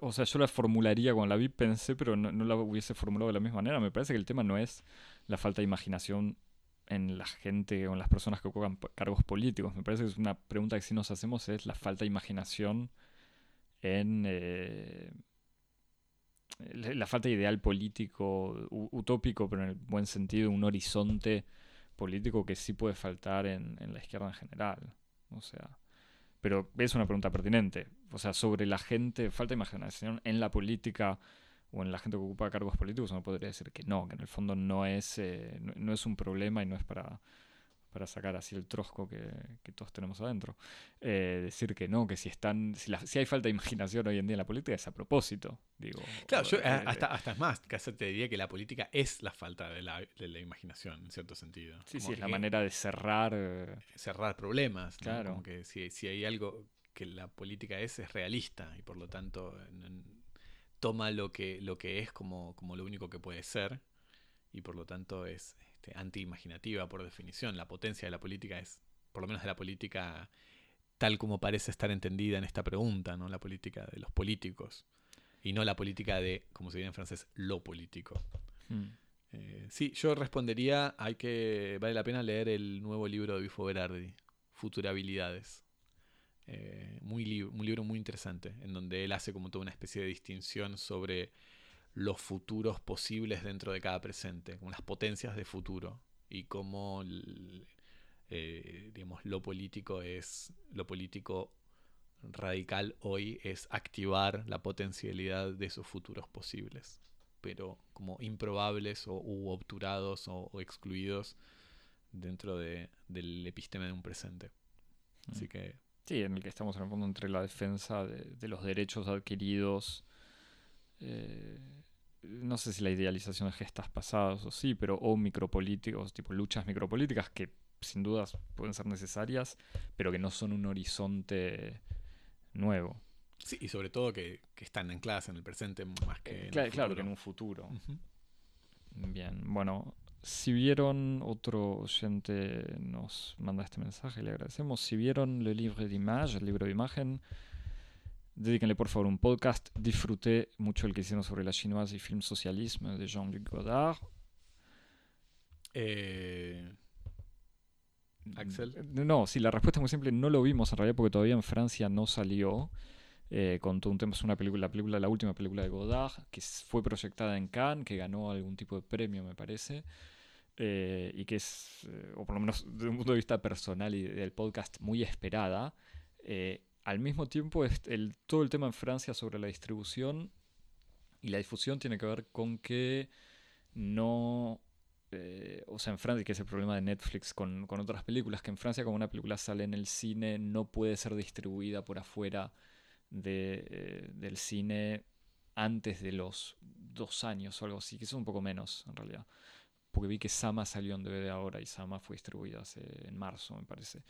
O sea, yo la formularía cuando la vi, pensé, pero no, no la hubiese formulado de la misma manera. Me parece que el tema no es la falta de imaginación en la gente o en las personas que ocupan cargos políticos. Me parece que es una pregunta que sí nos hacemos es la falta de imaginación en... eh, la falta de ideal político utópico, pero en el buen sentido, un horizonte político que sí puede faltar en, en la izquierda en general. O sea, pero es una pregunta pertinente. O sea, sobre la gente, falta de imaginación en la política o en la gente que ocupa cargos políticos, uno podría decir que no, que en el fondo no es, eh, no, no es un problema y no es para para sacar así el trosco que, que todos tenemos adentro. Eh, decir que no, que si están, si, la, si, hay falta de imaginación hoy en día en la política es a propósito. Digo, claro, yo, eh, hasta, hasta es más, casi te diría que la política es la falta de la, de la imaginación, en cierto sentido. Sí, Como sí, es la manera de cerrar. Eh, cerrar problemas. Claro. Como que si, si hay algo que la política es, es realista y por lo tanto en, en, toma lo que, lo que es como, como lo único que puede ser y por lo tanto es este, anti-imaginativa por definición. La potencia de la política es, por lo menos de la política tal como parece estar entendida en esta pregunta, ¿no? La política de los políticos. Y no la política de, como se dice en francés, lo político. Hmm. Eh, sí, yo respondería, hay que, vale la pena leer el nuevo libro de Bifo Berardi, Futurabilidades. Eh, muy li un libro muy interesante, en donde él hace como toda una especie de distinción sobre los futuros posibles dentro de cada presente, como las potencias de futuro y cómo eh, digamos, lo político es lo político radical hoy es activar la potencialidad de esos futuros posibles, pero como improbables o u obturados o, o excluidos dentro de, del episteme de un presente. Así que Sí, en el que estamos en el fondo entre la defensa de, de los derechos adquiridos, eh, no sé si la idealización de gestas pasadas o sí, pero o micropolíticos, tipo luchas micropolíticas que sin dudas pueden ser necesarias, pero que no son un horizonte nuevo. Sí, y sobre todo que, que están ancladas en el presente más que eh, claro, claro, que en un futuro. Uh -huh. Bien, bueno, si vieron, otro oyente nos manda este mensaje, le agradecemos. Si vieron Le Livre d'Image, el libro de imagen, Dedíquenle por favor un podcast. Disfruté mucho el que hicieron sobre la chinoise y film socialisme de Jean-Luc Godard. Eh, Axel. No, sí, la respuesta es muy simple. No lo vimos en realidad porque todavía en Francia no salió. Eh, con todo un tema, es una película, la película, la última película de Godard, que fue proyectada en Cannes, que ganó algún tipo de premio, me parece. Eh, y que es, eh, o por lo menos desde un punto de vista personal y del podcast, muy esperada. Al mismo tiempo, el, todo el tema en Francia sobre la distribución y la difusión tiene que ver con que no... Eh, o sea, en Francia, que es el problema de Netflix con, con, otras películas, que en Francia como una película sale en el cine no puede ser distribuida por afuera de, eh, del cine antes de los dos años o algo así, que es un poco menos en realidad. Porque vi que Sama salió en DVD ahora y Sama fue distribuida hace, en marzo, me parece.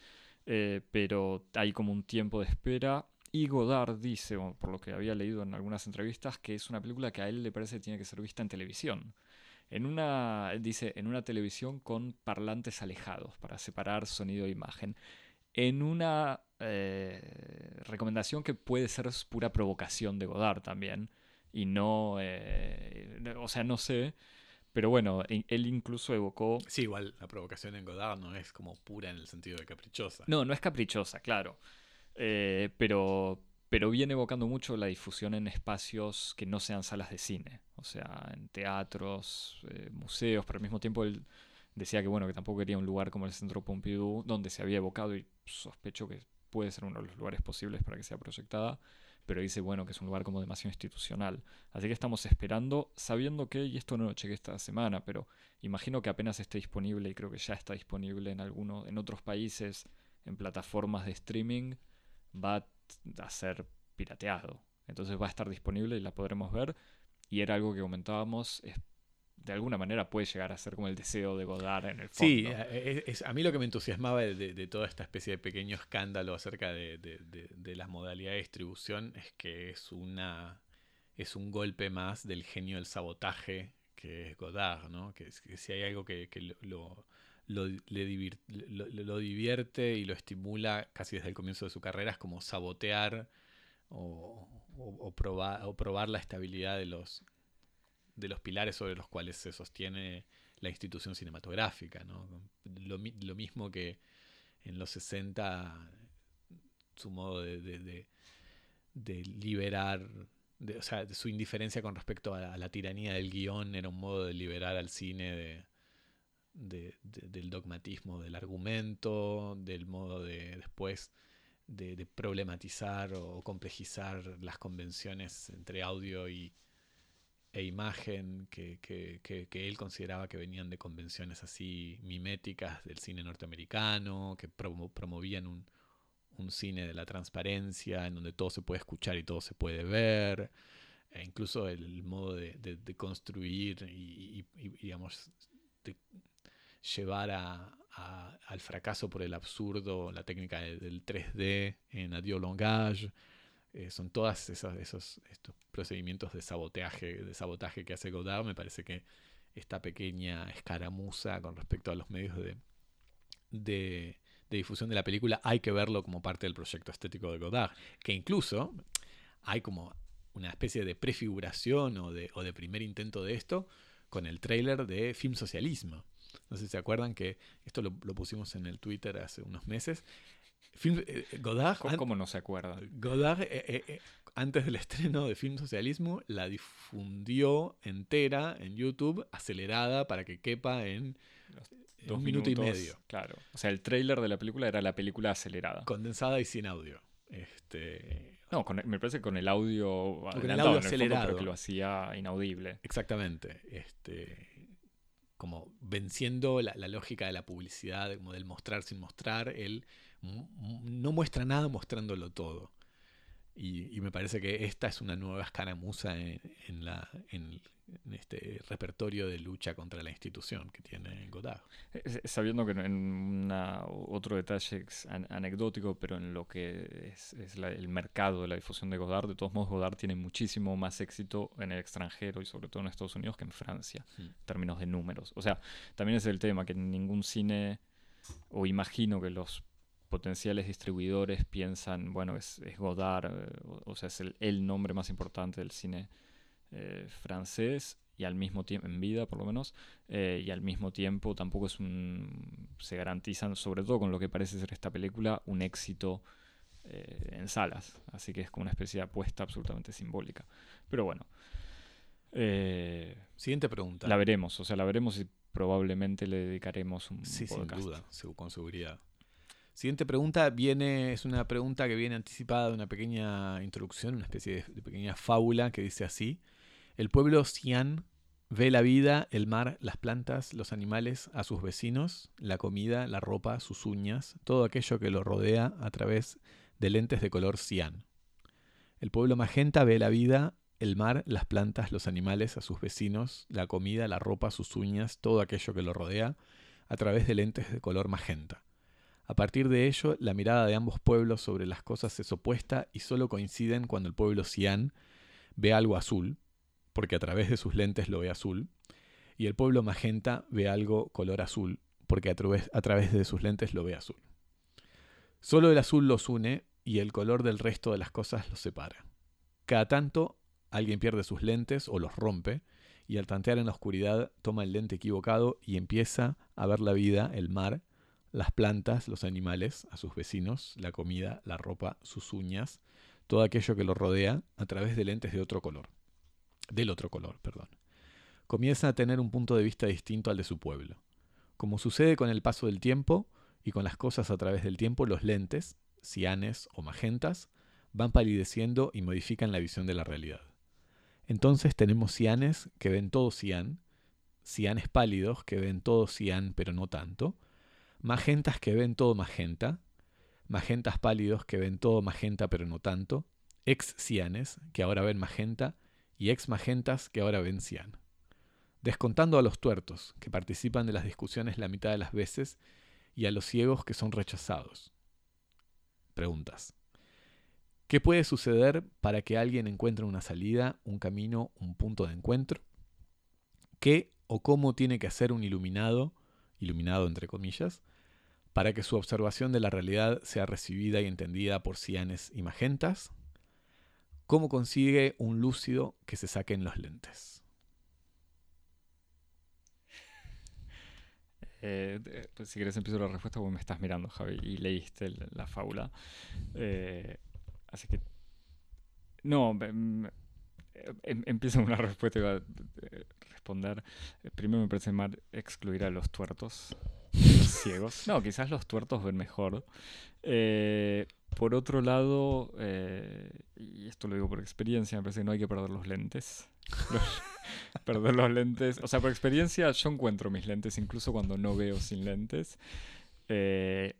Eh, pero hay como un tiempo de espera. Y Godard dice, por lo que había leído en algunas entrevistas, que es una película que a él le parece que tiene que ser vista en televisión. En una, dice, en una televisión con parlantes alejados para separar sonido e imagen. En una eh, recomendación que puede ser pura provocación de Godard también. Y no, eh, o sea, no sé, pero bueno, él incluso evocó... Sí, igual la provocación en Godard no es como pura en el sentido de caprichosa. No, no es caprichosa, claro. Eh, pero, pero viene evocando mucho la difusión en espacios que no sean salas de cine. O sea, en teatros, eh, museos, pero al mismo tiempo él decía que bueno, que tampoco quería un lugar como el Centro Pompidou, donde se había evocado y sospecho que puede ser uno de los lugares posibles para que sea proyectada pero dice, bueno, que es un lugar como demasiado institucional. Así que estamos esperando, sabiendo que, y esto no lo chequé esta semana, pero imagino que apenas esté disponible, y creo que ya está disponible en algunos, en otros países, en plataformas de streaming, va a ser pirateado. Entonces va a estar disponible y la podremos ver. Y era algo que comentábamos, de alguna manera puede llegar a ser como el deseo de Godard en el fondo. Sí, es, es, a mí lo que me entusiasmaba de, de, de, toda esta especie de pequeño escándalo acerca de, de, las modalidades de distribución es que es una es un golpe más del genio del sabotaje que es Godard, ¿no? Que, que si hay algo que, que lo, lo, le divir, lo, lo, divierte y lo estimula casi desde el comienzo de su carrera es como sabotear o, o, o probar, o probar la estabilidad de los de los pilares sobre los cuales se sostiene la institución cinematográfica. ¿no? Lo, mismo que en los 60 su modo de, de, de, de liberar, o sea, su indiferencia con respecto a, a, la tiranía del guion era un modo de liberar al cine del dogmatismo del argumento, del modo de después de, de problematizar o complejizar las convenciones entre audio y, e imagen que, que- que- él consideraba que venían de convenciones así miméticas del cine norteamericano, que promo- promovían un, un cine de la transparencia, en donde todo se puede escuchar y todo se puede ver, e incluso el modo de, construir y, digamos, de llevar a- al fracaso por el absurdo la técnica de- del 3D en Adieu Langage. Eh, son todas esas, esos estos procedimientos de sabotaje, de sabotaje que hace Godard. Me parece que esta pequeña escaramuza con respecto a los medios de, de, de difusión de la película hay que verlo como parte del proyecto estético de Godard. Que incluso hay como una especie de prefiguración o de, o de primer intento de esto con el tráiler de Film Socialismo. No sé si se acuerdan que esto lo pusimos en el Twitter hace unos meses. Film- eh, Godard, ¿Cómo, no se acuerda? Godard, eh, eh, eh, antes del estreno de Film Socialismo, la difundió entera en YouTube, acelerada para que quepa en Los Dos un minuto y minutos, medio. Claro. O sea, el tráiler de la película era la película acelerada. Condensada y sin audio. Este, No, con- me parece que con el audio Con el audio el fondo, acelerado. pero que lo hacía inaudible. Exactamente. Este, como venciendo la, la lógica de la publicidad, como del mostrar sin mostrar, m- no muestra nada mostrándolo todo. Y, y me parece que esta es una nueva escaramuza en, en la, en, este repertorio de lucha contra la institución que tiene Godard. Eh, eh, Sabiendo que en una, otro detalle an- anecdótico, pero en lo que es, es la- el mercado de la difusión de Godard, de todos modos Godard tiene muchísimo más éxito en el extranjero y sobre todo en Estados Unidos que en Francia, en términos de números. O sea, también es el tema que ningún cine, o imagino que los potenciales distribuidores piensan, bueno, es, es Godard, eh, o, o sea, es el, el nombre más importante del cine eh, francés y al mismo tiempo, en vida por lo menos, eh, y al mismo tiempo tampoco es un, se garantizan, sobre todo con lo que parece ser esta película, un éxito en salas. Así que es como una especie de apuesta absolutamente simbólica. Pero bueno, Siguiente pregunta. la veremos, o sea, la veremos y probablemente le dedicaremos un Sí, sin podcast. duda, segu- con seguridad. Siguiente pregunta viene, es una pregunta que viene anticipada de una pequeña introducción, una especie de, pequeña fábula que dice así. El pueblo Xi'an ve la vida, el mar, las plantas, los animales a sus vecinos, la comida, la ropa, sus uñas, todo aquello que lo rodea a través de lentes de color cian. El pueblo magenta ve la vida, el mar, las plantas, los animales a sus vecinos, la comida, la ropa, sus uñas, todo aquello que lo rodea a través de lentes de color magenta. A partir de ello, la mirada de ambos pueblos sobre las cosas es opuesta y solo coinciden cuando el pueblo cian ve algo azul, porque a través de sus lentes lo ve azul, y el pueblo magenta ve algo color azul, porque a través, a través de sus lentes lo ve azul. Solo el azul los une y el color del resto de las cosas los separa. Cada tanto, alguien pierde sus lentes o los rompe, y al tantear en la oscuridad toma el lente equivocado y empieza a ver la vida, el mar, las plantas, los animales, a sus vecinos, la comida, la ropa, sus uñas, todo aquello que lo rodea a través de lentes de otro color. Del otro color, perdón. Comienza a tener un punto de vista distinto al de su pueblo. Como sucede con el paso del tiempo y con las cosas a través del tiempo, los lentes, cianes o magentas, van palideciendo y modifican la visión de la realidad. Entonces tenemos cianes que ven todo cian, cianes pálidos que ven todo cian pero no tanto, magentas que ven todo magenta, magentas pálidos que ven todo magenta pero no tanto, ex cianes que ahora ven magenta y ex magentas que ahora ven cian. Descontando a los tuertos que participan de las discusiones la mitad de las veces y a los ciegos que son rechazados. Preguntas. ¿Qué puede suceder para que alguien encuentre una salida, un camino, un punto de encuentro? ¿Qué o cómo tiene que hacer un iluminado, iluminado entre comillas, para que su observación de la realidad sea recibida y entendida por cianes y magentas? ¿Cómo consigue un lúcido que se saque en los lentes? Eh, pues si querés empiezo la respuesta porque me estás mirando, Javi, y leíste la fábula. Eh, así que... No, em, em, empiezo una respuesta y va a eh, responder. Eh, Primero me parece mal excluir a los tuertos, ciegos. No, quizás los tuertos ven mejor. Eh, por otro lado, eh, y esto lo digo por experiencia, me parece que no hay que perder los lentes. Perder los lentes. O sea, por experiencia yo encuentro mis lentes incluso cuando no veo sin lentes. Eh,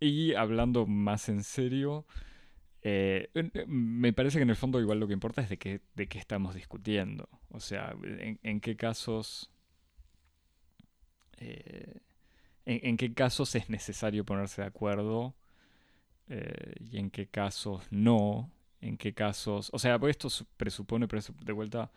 y hablando más en serio, me parece que en el fondo igual lo que importa es de qué, de qué estamos discutiendo. O sea, en, qué casos... en, en qué casos es necesario ponerse de acuerdo eh, y en qué casos no, en qué casos... O sea, porque esto su- presupone, presu- de vuelta,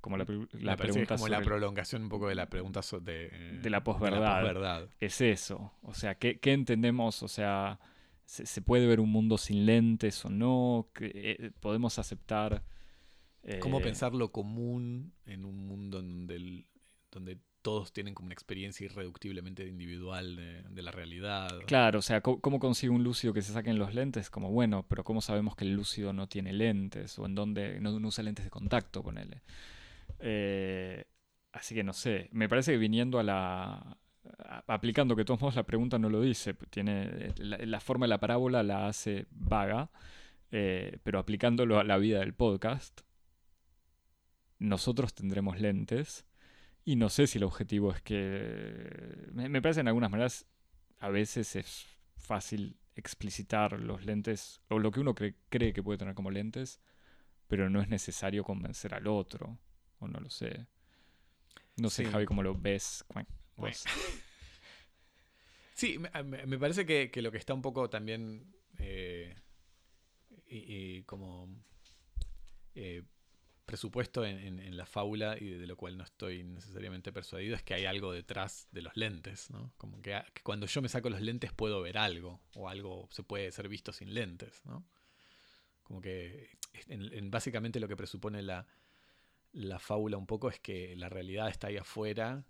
como la, la pregunta como la sobre- prolongación un poco de la pregunta so- de, De la posverdad. es eso. O sea, ¿qué, qué entendemos? O sea, ¿se, se puede ver un mundo sin lentes o no? ¿Qué- eh, ¿Podemos aceptar... ¿Cómo eh, pensar lo común en un mundo en donde, el- donde todos tienen como una experiencia irreductiblemente individual de, la realidad? Claro, o sea, ¿cómo, consigue un lúcido que se saquen los lentes? Como, bueno, pero ¿cómo sabemos que el lúcido no tiene lentes? O en dónde no, usa lentes de contacto, ponele. Eh, así que no sé, me parece que viniendo a la... aplicando que de todos modos la pregunta no lo dice, tiene la, la forma de la parábola la hace vaga, eh, pero aplicándolo a la vida del podcast, nosotros tendremos lentes y no sé si el objetivo es que... Me, me parece en algunas maneras a veces es fácil explicitar los lentes o lo que uno cree, cree que puede tener como lentes, pero no es necesario convencer al otro, o no lo sé. No sé, Sí. Javi, cómo lo ves. Vos. Sí, me, me- me parece que, que lo que está un poco también eh, y, y como eh, presupuesto en, la fábula y de lo cual no estoy necesariamente persuadido es que hay algo detrás de los lentes, ¿no? Como que, a- que cuando yo me saco los lentes puedo ver algo o algo se puede ser visto sin lentes, ¿no? Como que en básicamente lo que presupone la, la fábula un poco es que la realidad está ahí afuera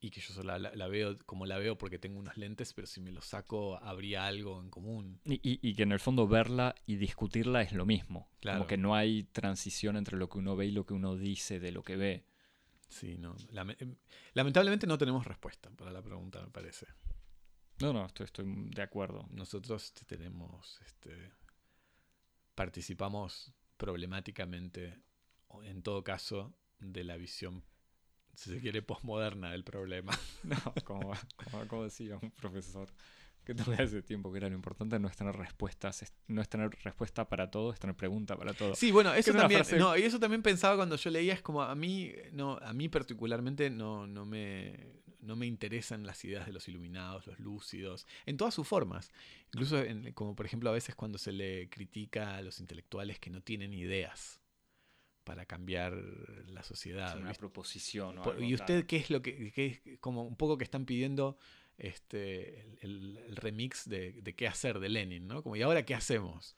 y que yo solo la, la veo como la veo porque tengo unos lentes, pero si me los saco habría algo en común. Y, y- y que en el fondo verla y discutirla es lo mismo. Claro. Como que no hay transición entre lo que uno ve y lo que uno dice de lo que ve. Sí, no. em, lamentablemente no tenemos respuesta para la pregunta, me parece. No, no, estoy, estoy de acuerdo. Nosotros este, tenemos, este, participamos problemáticamente, en todo caso, de la visión, si se quiere, posmoderna del problema. No, como, como, como decía un profesor que tuve hace tiempo, que era lo importante no es tener respuestas, es- no es tener respuesta para todo, es tener pregunta para todo. Sí, bueno, es eso también, frase- no, y eso también pensaba cuando yo leía, es como a mí, no, a mí particularmente no, no me, no me interesan las ideas de los iluminados, los lúcidos, en todas sus formas. Incluso en- como por ejemplo a veces cuando se le critica a los intelectuales que no tienen ideas para cambiar la sociedad. una ¿viste? proposición o algo ¿Y usted qué es lo que, qué es como un poco que están pidiendo este, el, el- el remix de, de qué hacer de Lenin, ¿no? Como, ¿y ahora qué hacemos?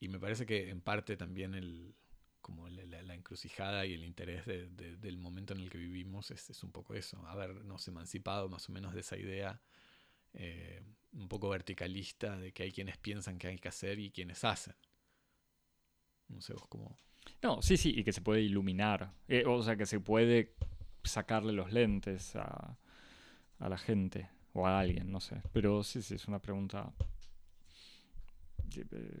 Y me parece que en parte también el, como la, la- la encrucijada y el interés de- de- del momento en el que vivimos es, es un poco eso, habernos emancipado más o menos de esa idea eh, un poco verticalista de que hay quienes piensan que hay que hacer y quienes hacen. No sé vos cómo... No, sí, sí, y que se puede iluminar. Eh, o sea, que se puede sacarle los lentes a, a la gente o a alguien, no sé. Pero sí, sí, es una pregunta eh,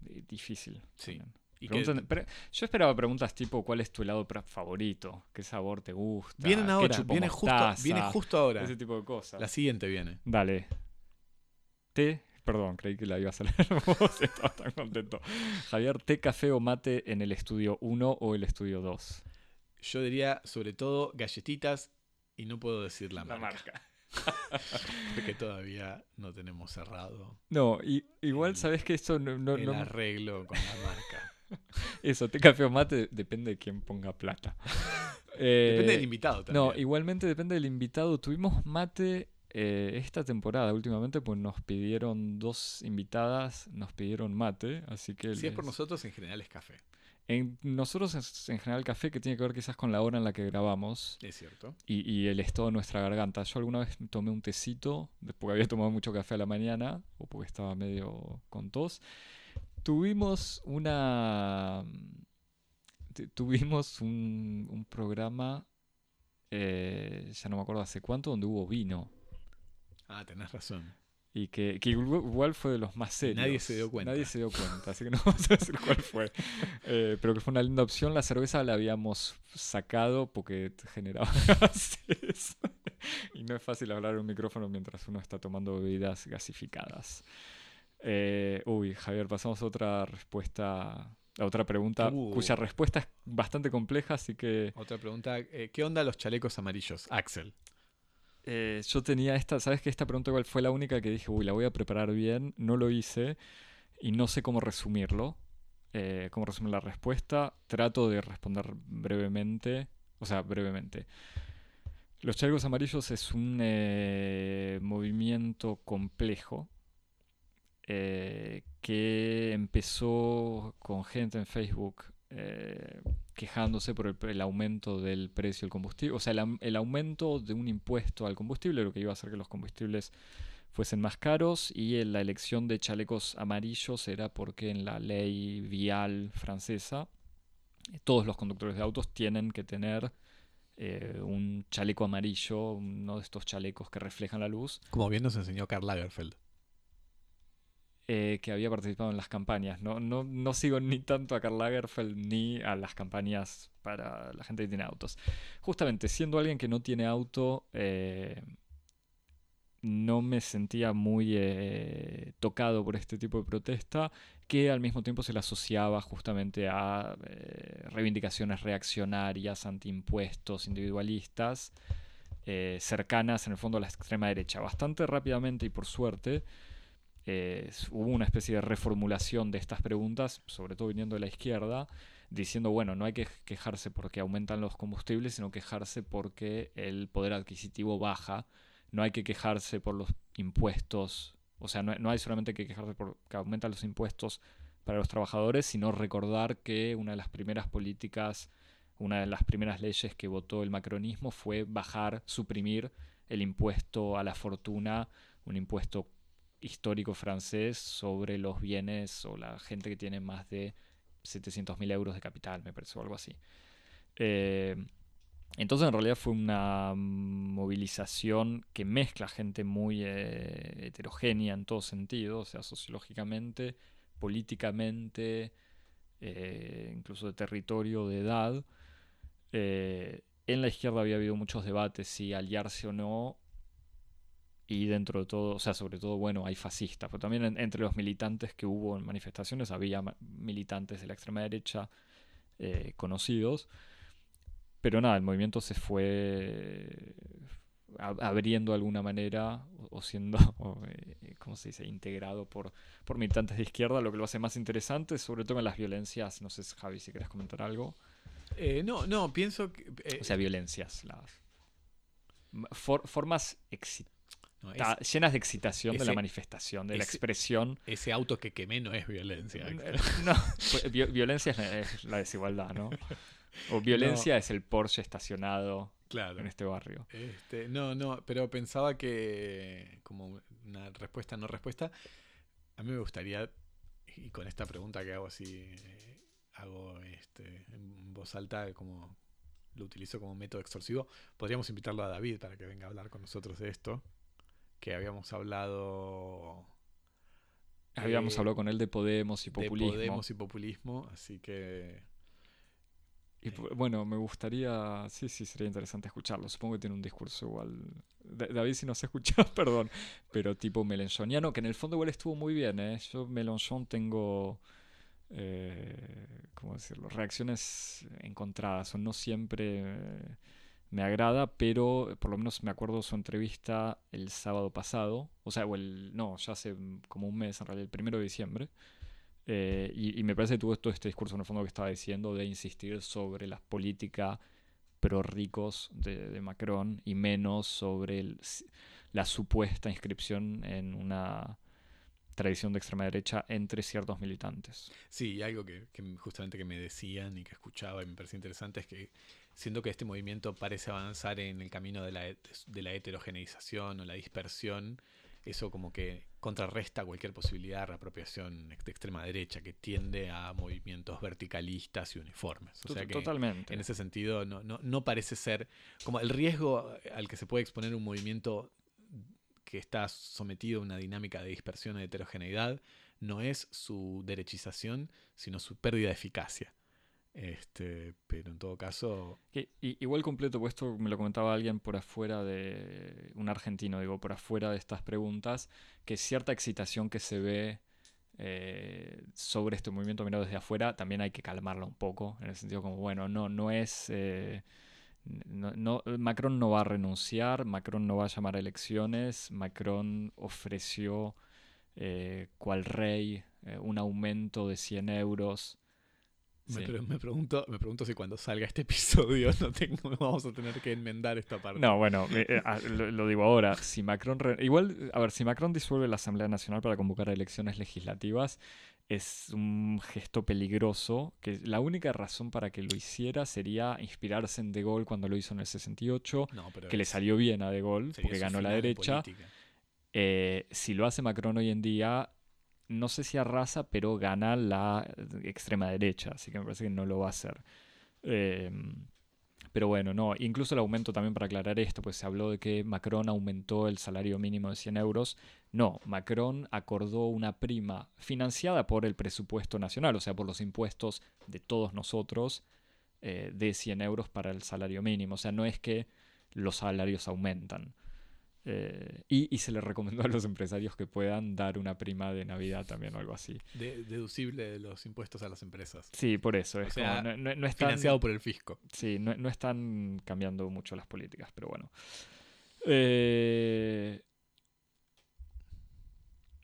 di- difícil. Sí. y yo esperaba preguntas tipo ¿cuál es tu helado favorito? ¿Qué sabor te gusta? Vienen ¿Qué ahora, chupo viene justo, viene justo ahora. Ese tipo de cosas. La siguiente viene. Dale. Té, perdón, creí que la ibas a leer vos, estaba tan contento. Javier, té, café o mate en el estudio 1 o el estudio 2. Yo diría sobre todo galletitas y no puedo decir la, La marca, marca. porque todavía no tenemos cerrado No, y, igual El- sabes que esto no, no- el no- arreglo con la marca. Eso, té, café o mate depende de quién ponga plata. Eh, Depende del invitado también. No, igualmente depende del invitado. Tuvimos mate eh, esta temporada últimamente, pues nos pidieron dos invitadas, nos pidieron mate, así que... si es por nosotros, en general es café. En nosotros es en general café que tiene que ver quizás con la hora en la que grabamos Es cierto. y, y el estado de nuestra garganta. Yo alguna vez tomé un tecito, después que había tomado mucho café a la mañana, o porque estaba medio con tos. Tuvimos una... tu- Tuvimos un, un programa, eh, ya no me acuerdo hace cuánto, donde hubo vino. Ah, tenés razón. y que, que igual fue de los más serios. Nadie se dio cuenta. Nadie se dio cuenta, así que no vamos a decir cuál fue. Eh, pero que fue una linda opción. La cerveza la habíamos sacado porque generaba gases. y no es fácil hablar en un micrófono mientras uno está tomando bebidas gasificadas. Eh, uy, Javier, pasamos a otra respuesta, a otra pregunta, Uh. cuya respuesta es bastante compleja, así que Otra pregunta, eh, ¿qué onda los chalecos amarillos? Axel. Eh, yo tenía esta, ¿sabes que esta pregunta igual fue la única que dije, uy, la voy a preparar bien, no lo hice y no sé cómo resumirlo, eh, cómo resumir la respuesta, trato de responder brevemente, o sea, brevemente. Los chalecos amarillos es un eh, movimiento complejo que empezó con gente en Facebook eh, quejándose por el, el aumento del precio del combustible, o sea, el, aumento de un impuesto al combustible, lo que iba a hacer que los combustibles fuesen más caros, y en la elección de chalecos amarillos era porque en la ley vial francesa eh, todos los conductores de autos tienen que tener eh, un chaleco amarillo, uno de estos chalecos que reflejan la luz, Como bien nos enseñó Karl Lagerfeld. Eh, que había participado en las campañas. No, no, no sigo ni tanto a Karl Lagerfeld ni a las campañas para la gente que tiene autos. Justamente, siendo alguien que no tiene auto, eh, no me sentía muy eh, tocado por este tipo de protesta, que al mismo tiempo se le asociaba justamente a reivindicaciones reaccionarias, antiimpuestos, individualistas, cercanas en el fondo a la extrema derecha. Bastante rápidamente y por suerte eh, hubo una especie de reformulación de estas preguntas, sobre todo viniendo de la izquierda, diciendo, bueno, no hay que quejarse porque aumentan los combustibles, sino quejarse porque el poder adquisitivo baja. No hay que quejarse por los impuestos, o sea, no, no hay solamente que quejarse porque aumentan los impuestos para los trabajadores, sino recordar que una de las primeras políticas, una de las primeras leyes que votó el macronismo fue bajar, suprimir el impuesto a la fortuna, un impuesto histórico francés sobre los bienes o la gente que tiene más de 700.000 euros de capital, me parece, o algo así. Eh, entonces en realidad fue una movilización que mezcla gente muy eh, heterogénea en todo sentido, o sea, sociológicamente, políticamente, eh, incluso de territorio, de edad. En la izquierda había habido muchos debates si aliarse o no. Y dentro de todo, o sea, sobre todo, bueno, hay fascistas, pero también en- entre los militantes que hubo en manifestaciones había ma- militantes de la extrema derecha eh, conocidos. Pero nada, el movimiento se fue ab- abriendo de alguna manera o, siendo, o, eh, ¿cómo se dice?, integrado por, por militantes de izquierda, lo que lo hace más interesante, sobre todo en las violencias. No sé, Javi, si querés comentar algo. Eh, no, no, pienso que... eh, O sea, violencias, las for- formas exi- no, es- ta- llenas de excitación de la manifestación, de la expresión. ese auto que quemé no es violencia. Axel. No, pues, vi- violencia es la, es la desigualdad, ¿no? O violencia es el Porsche estacionado Claro. en este barrio. Este, no, no, pero pensaba que como una respuesta no respuesta, a mí me gustaría, y con esta pregunta que hago así, eh, hago este, en voz alta, como lo utilizo como método extorsivo, podríamos invitarlo a David para que venga a hablar con nosotros de esto, que habíamos hablado Habíamos Eh, hablado con él de Podemos y de populismo. Podemos y populismo, así que Y pu- bueno, me gustaría, sí, sí, sería interesante escucharlo. Supongo que tiene un discurso igual. Da- David, si no se escucha, perdón, pero tipo melenchoniano, que en el fondo igual estuvo muy bien, ¿eh? Yo Melenchon tengo, eh, ¿cómo decirlo? Reacciones encontradas, o no siempre eh, me agrada, pero por lo menos me acuerdo su entrevista el sábado pasado, o sea, o el, no, ya hace como un mes, en realidad, el primero de diciembre. Eh, y, me parece que tuvo todo este discurso en el fondo que estaba diciendo de insistir sobre la política pro ricos de, Macron y menos sobre el la supuesta inscripción en una tradición de extrema derecha entre ciertos militantes. Sí, y algo que, que justamente que me decían y que escuchaba y me parecía interesante es que siento que este movimiento parece avanzar en el camino de la, de la heterogeneización o la dispersión, eso como que contrarresta cualquier posibilidad de reapropiación de extrema derecha que tiende a movimientos verticalistas y uniformes. O sea que Totalmente. en ese sentido no, no, no parece ser como el riesgo al que se puede exponer un movimiento que está sometido a una dinámica de dispersión y de heterogeneidad no es su derechización, sino su pérdida de eficacia. Este, pero en todo caso. Y- igual completo, pues esto me lo comentaba alguien por afuera de. Un argentino, digo, por afuera de estas preguntas, que cierta excitación que se ve eh, sobre este movimiento mirado desde afuera, también hay que calmarla un poco, en el sentido como, bueno, no, no es. eh, Macron no va a renunciar, Macron no va a llamar a elecciones, Macron ofreció, eh, cual rey, un aumento de 100 euros. Me, Sí. pre- me pregunto, me pregunto si cuando salga este episodio no, tengo, vamos a tener que enmendar esta parte. No, bueno, eh, eh, ah, lo, lo digo ahora. Si Macron. Igual, a ver, si Macron disuelve la Asamblea Nacional para convocar a elecciones legislativas, es un gesto peligroso. Que la única razón para que lo hiciera sería inspirarse en De Gaulle cuando lo hizo en el 68, No, que le es- salió bien a De Gaulle, porque ganó la derecha. Eh, si lo hace Macron hoy en día, no sé si arrasa, pero gana la extrema derecha, así que me parece que no lo va a hacer. Eh, pero bueno, no, incluso el aumento también para aclarar esto, pues se habló de que Macron aumentó el salario mínimo de 100 euros. No, Macron acordó una prima financiada por el presupuesto nacional, o sea, por los impuestos de todos nosotros, eh, de 100 euros para el salario mínimo. O sea, no es que los salarios aumentan. Eh, y, y se le recomendó a los empresarios que puedan dar una prima de Navidad también o algo así. De- deducible de los impuestos a las empresas. Sí, por eso. Es sea, como, no, no- no están, Financiado por el fisco. sí, no, no están cambiando mucho las políticas, pero bueno. Eh,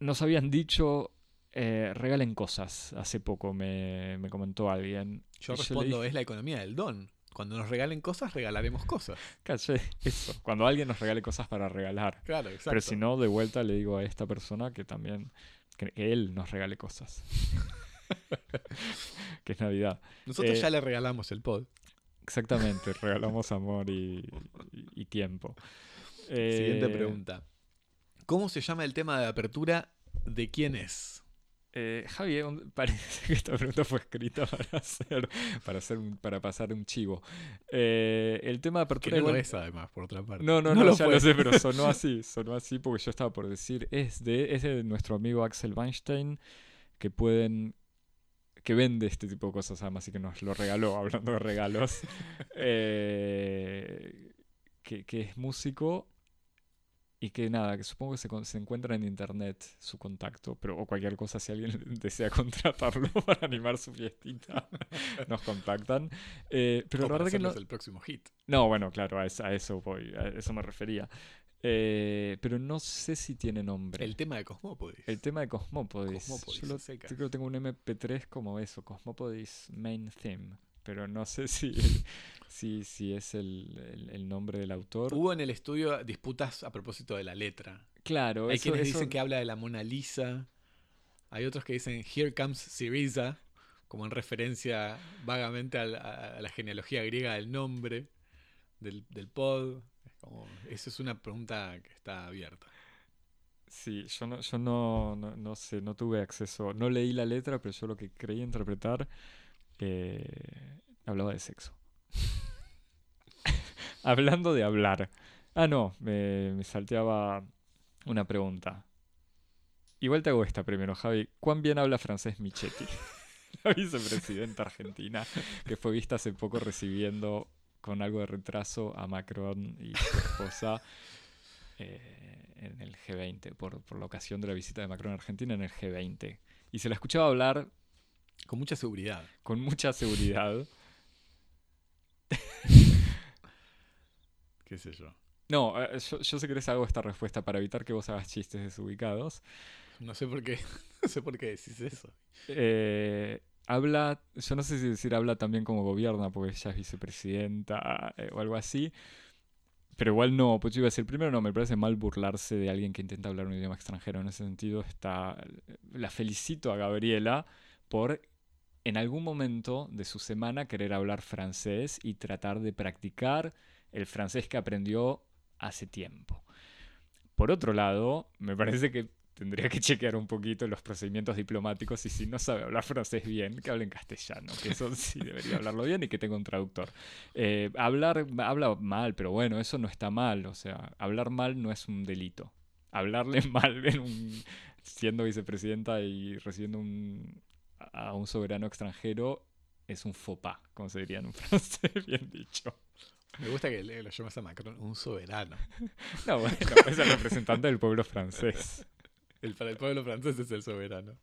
nos habían dicho, eh, regalen cosas. Hace poco me, me comentó alguien. Yo respondo, dije, es la economía del don. Cuando nos regalen cosas, regalaremos cosas. "Calle, eso. Cuando alguien nos regale cosas para regalar. Claro, exacto. Pero si no, de vuelta le digo a esta persona que también, que, él nos regale cosas. que es Navidad. Nosotros eh, ya le regalamos el pod. Exactamente, regalamos amor y, y- y tiempo. Siguiente Eh, pregunta. ¿Cómo se llama el tema de apertura de quién es? Eh, Javi, un- parece que esta pregunta fue escrita para hacer, para hacer un- para pasar un chivo. Eh, el tema de Que apertura no lo igual- es, además, por otra parte. No, no, no, lo ya lo sé, pero sonó así, sonó así porque yo estaba por decir, es de, es de nuestro amigo Axel Weinstein, que pueden, que vende este tipo de cosas además y que nos lo regaló, hablando de regalos, eh, que, que es músico y que nada, que supongo que se, se encuentra en internet su contacto, pero o cualquier cosa si alguien desea contratarlo para animar su fiestita, nos contactan. Eh, pero O la verdad que no, el próximo hit. no, bueno, claro, a, a eso voy, a eso me refería. Eh, pero no sé si tiene nombre. El tema de Cosmópodis. El tema de Cosmópodis. Cosmópodis, Yo lo- yo creo que tengo un MP3 como eso, Cosmópodis Main Theme. Pero no sé si, si, si es el, el- el nombre del autor. Hubo en el estudio disputas a propósito de la letra. claro, Hay eso, quienes eso- dicen que habla de la Mona Lisa. Hay otros que dicen Here comes Syriza, como en referencia vagamente a la, a la genealogía griega del nombre del, del pod. Es como- esa es una pregunta que está abierta. Sí, yo no, yo no, no, no sé, no tuve acceso, no leí la letra, pero yo lo que creí interpretar eh, hablaba de sexo. Hablando de hablar. Ah, no, me, me salteaba una pregunta. Igual te hago esta primero, Javi. ¿Cuán bien habla francés Michetti? La vicepresidenta argentina, que fue vista hace poco recibiendo con algo de retraso a Macron y su esposa eh, en el G20, por, por la ocasión de la visita de Macron a Argentina en el G20. Y se la escuchaba hablar Con mucha seguridad. con mucha seguridad. ¿Qué sé yo? No, eh, yo, yo sé que les hago esta respuesta para evitar que vos hagas chistes desubicados. No sé por qué. No sé por qué decís eso. Eh, habla, yo no sé si decir habla también como gobierna, porque ella es vicepresidenta eh, o algo así. Pero igual no, pues yo iba a decir, primero no, me parece mal burlarse de alguien que intenta hablar un idioma extranjero. En ese sentido, está, la felicito a Gabriela por en algún momento de su semana querer hablar francés y tratar de practicar el francés que aprendió hace tiempo. Por otro lado, me parece que tendría que chequear un poquito los procedimientos diplomáticos y si no sabe hablar francés bien, que hable en castellano, que eso sí debería hablarlo bien y que tenga un traductor. Eh, hablar, habla mal, pero bueno, eso no está mal, o sea, hablar mal no es un delito. hablarle mal en un, siendo vicepresidenta y recibiendo un, a un soberano extranjero es un faux pas, como se diría en un francés, bien dicho. Me gusta que lo llamas a Macron un soberano. No, bueno, es el representante del pueblo francés. El, para el pueblo francés es el soberano.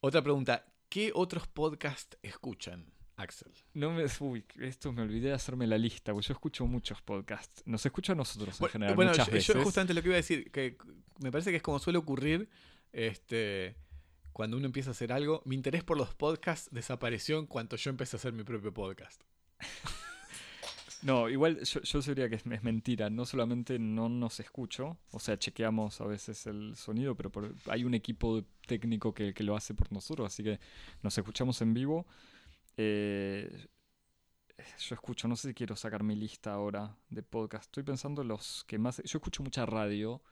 Otra pregunta. ¿Qué otros podcasts escuchan, Axel? No me, uy, esto me olvidé de hacerme la lista, porque yo escucho muchos podcasts. Nos escucho a nosotros en Bueno, general bueno, muchas yo, veces. yo justamente lo que iba a decir, que me parece que es como suele ocurrir este, cuando uno empieza a hacer algo. Mi interés por los podcasts desapareció en cuanto yo empecé a hacer mi propio podcast. No, igual yo, yo diría que es, mentira. No solamente no nos escucho, o sea, chequeamos a veces el sonido, pero hay un equipo técnico que, que lo hace por nosotros, así que nos escuchamos en vivo. Eh, yo escucho, no sé si quiero sacar mi lista ahora de podcast. Estoy pensando en los que más. Yo escucho mucha radio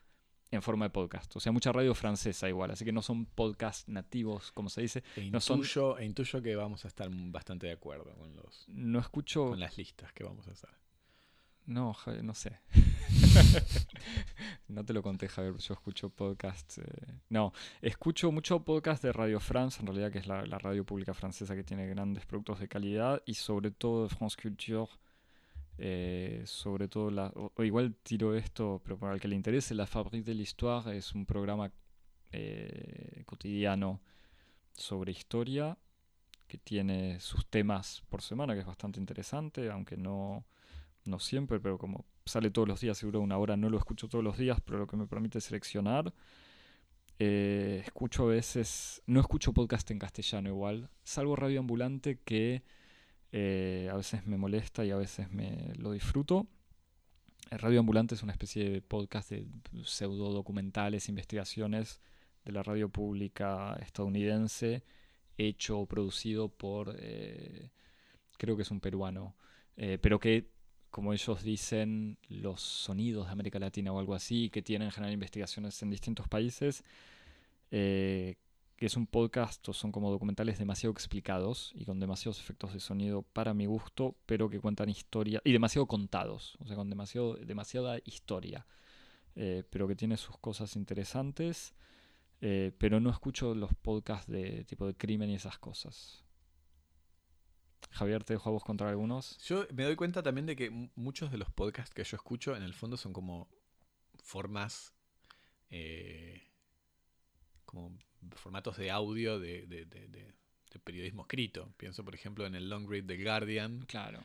en forma de podcast, o sea, mucha radio francesa igual, así que no son podcasts nativos, como se dice. E No son- intuyo, e intuyo que vamos a estar bastante de acuerdo con, los, No escucho. con las listas que vamos a hacer. No, Javier, no sé. no te lo conté, Javier, yo escucho podcasts. eh, No, escucho mucho podcast de Radio France, en realidad, que es la, la radio pública francesa que tiene grandes productos de calidad, y sobre todo de France Culture. Eh, sobre todo, igual tiro esto, pero para el que le interese, La Fabrique de l'Histoire es un programa eh, cotidiano sobre historia que tiene sus temas por semana, que es bastante interesante, aunque no no siempre, pero como sale todos los días, seguro una hora no lo escucho todos los días, pero lo que me permite seleccionar. Eh, escucho a veces, no escucho podcast en castellano igual, salvo Radio Ambulante que eh, a veces me molesta y a veces me lo disfruto. Eh, Radio Ambulante es una especie de podcast de pseudo documentales, investigaciones de la radio pública estadounidense, hecho o producido por, eh, creo que es un peruano, pero que como ellos dicen, los sonidos de América Latina o algo así, que tienen en general investigaciones en distintos países, eh, que es un podcast o son como documentales demasiado explicados y con demasiados efectos de sonido para mi gusto, pero que cuentan historia y demasiado contados, o sea, con demasiado, demasiada historia, eh, pero que tiene sus cosas interesantes, eh, pero no escucho los podcasts de tipo de crimen y esas cosas. Javier, te dejo a vos contar algunos. Yo me doy cuenta también de que mu- muchos de los podcasts que yo escucho en el fondo son como formas, eh, como formatos de audio de, de- de- periodismo escrito. Pienso, por ejemplo, en el Long Read del Guardian, Claro.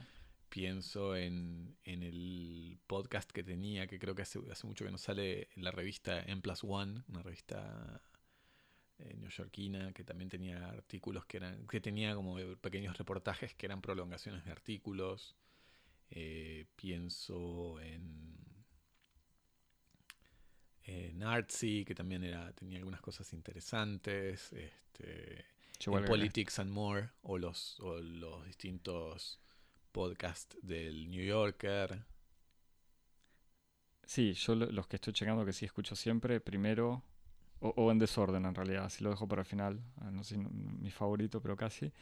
pienso en, en el podcast que tenía, que creo que hace, hace mucho que no sale en la revista M Plus One, una revista eh, neoyorquina que también tenía artículos que eran, que tenía como pequeños reportajes que eran prolongaciones de artículos. Eh, pienso en Artsy, que también era, tenía algunas cosas interesantes. Este, en Politics and More, o los, o los distintos podcasts del New Yorker. Sí, yo lo- los que estoy checando que sí escucho siempre, primero, o, o en desorden en realidad, así lo dejo para el final, ah, no sé, no- mi favorito, pero casi.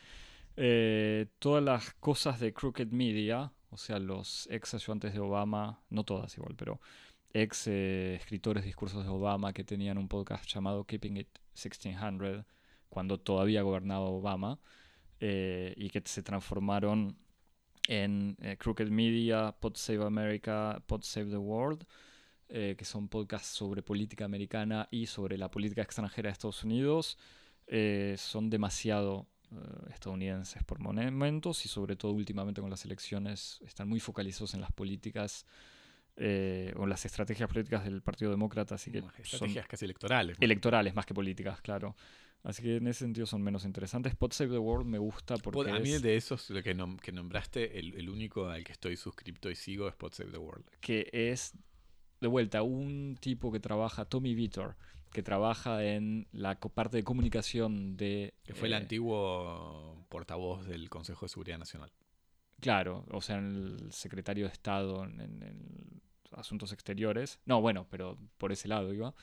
Eh, todas las cosas de Crooked Media, o sea, los ex ayudantes de Obama, no todas igual, pero ex eh, escritores de discursos de Obama que tenían un podcast llamado Keeping It 1600, cuando todavía gobernaba Obama, eh, y que se transformaron en eh, Crooked Media, Pod Save America, Pod Save the World, que son podcasts sobre política americana y sobre la política extranjera de Estados Unidos. Son demasiado estadounidenses por momentos y sobre todo últimamente con las elecciones están muy focalizados en las políticas eh, o las estrategias políticas del Partido Demócrata, así que estrategias casi electorales. electorales más que políticas, claro. Así que en ese sentido son menos interesantes. Pod Save the World me gusta porque Pod- a mí es- de esos lo que, nom- que nombraste, el, el único al que estoy suscripto y sigo es Pod Save the World. que es de vuelta un tipo que trabaja, Tommy Vitor, que trabaja en la parte de comunicación de... Que fue el eh, antiguo portavoz del Consejo de Seguridad Nacional. Claro, o sea, el secretario de Estado en Asuntos Exteriores. No, bueno, pero por ese lado iba.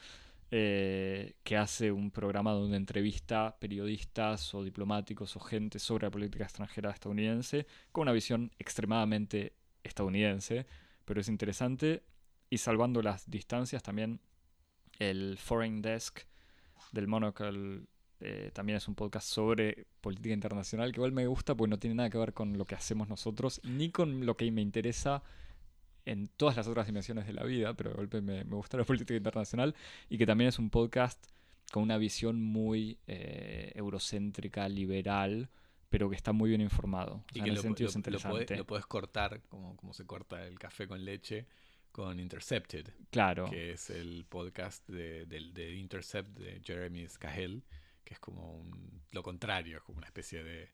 eh, que hace un programa donde entrevista periodistas o diplomáticos o gente sobre la política extranjera estadounidense con una visión extremadamente estadounidense, pero es interesante y salvando las distancias también el Foreign Desk del Monocle eh, también es un podcast sobre política internacional que igual me gusta porque no tiene nada que ver con lo que hacemos nosotros ni con lo que me interesa en todas las otras dimensiones de la vida, pero de golpe me, me gusta la política internacional y que también es un podcast con una visión muy eh, eurocéntrica, liberal, pero que está muy bien informado. O Y que en lo, ese sentido lo- es lo interesante. lo podés cortar, como, como se corta el café con leche, con Intercepted, claro, que es el podcast de, del- de Intercept de Jeremy Scahill, que es como un- lo contrario, es como una especie de,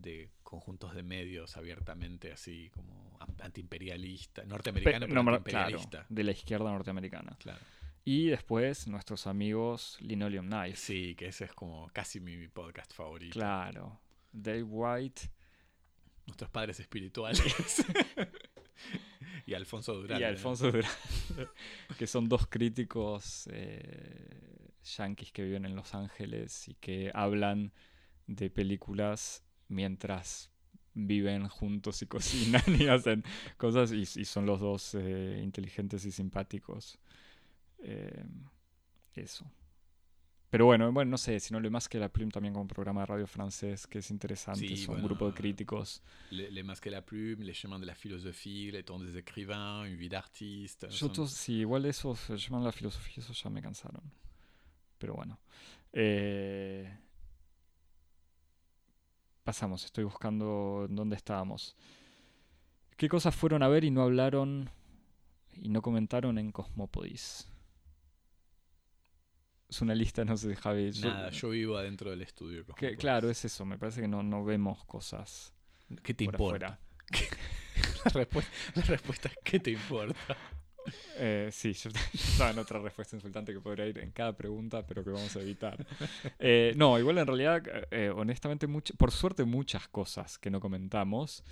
de conjuntos de medios abiertamente así como antiimperialista, Pe- norteamericano, pero claro, antiimperialista. de la izquierda norteamericana. Claro. Y después nuestros amigos Linoleum Knife. Sí, que ese es como casi mi podcast favorito. Claro. Dave White Nuestros padres espirituales. y Alfonso Durán. y Alfonso Durán, que son dos críticos eh, yanquis que viven en Los Ángeles y que hablan de películas mientras viven juntos y cocinan y hacen cosas y, y son los dos eh, inteligentes y simpáticos. Eh, eso. Pero bueno, bueno, no sé, sino Le Más que la Plume también como programa de radio francés que es interesante, Sí, son un bueno, grupo de críticos. Les, Les Masques et la Plume, Les Chemins de la Philosophie, Les Temps des Écrivains, Une vie d'artiste. Yo son- sí, igual eso se llaman la filosofía, eso ya me cansaron. Pero bueno. Eh, pasamos, estoy buscando dónde estábamos. ¿Qué cosas fueron a ver y no hablaron y no comentaron en Cosmópodis? Es una lista, no sé, Javi. yo- Nada, yo vivo adentro del estudio. que- claro, es eso, me parece que no, no vemos cosas ¿Qué te por importa? afuera. La, respuesta, la respuesta es ¿qué te importa? Eh, sí, yo, estaba en otra respuesta insultante que podría ir en cada pregunta, pero que vamos a evitar. Eh, no, igual en realidad, eh, honestamente, much- por suerte muchas cosas que no comentamos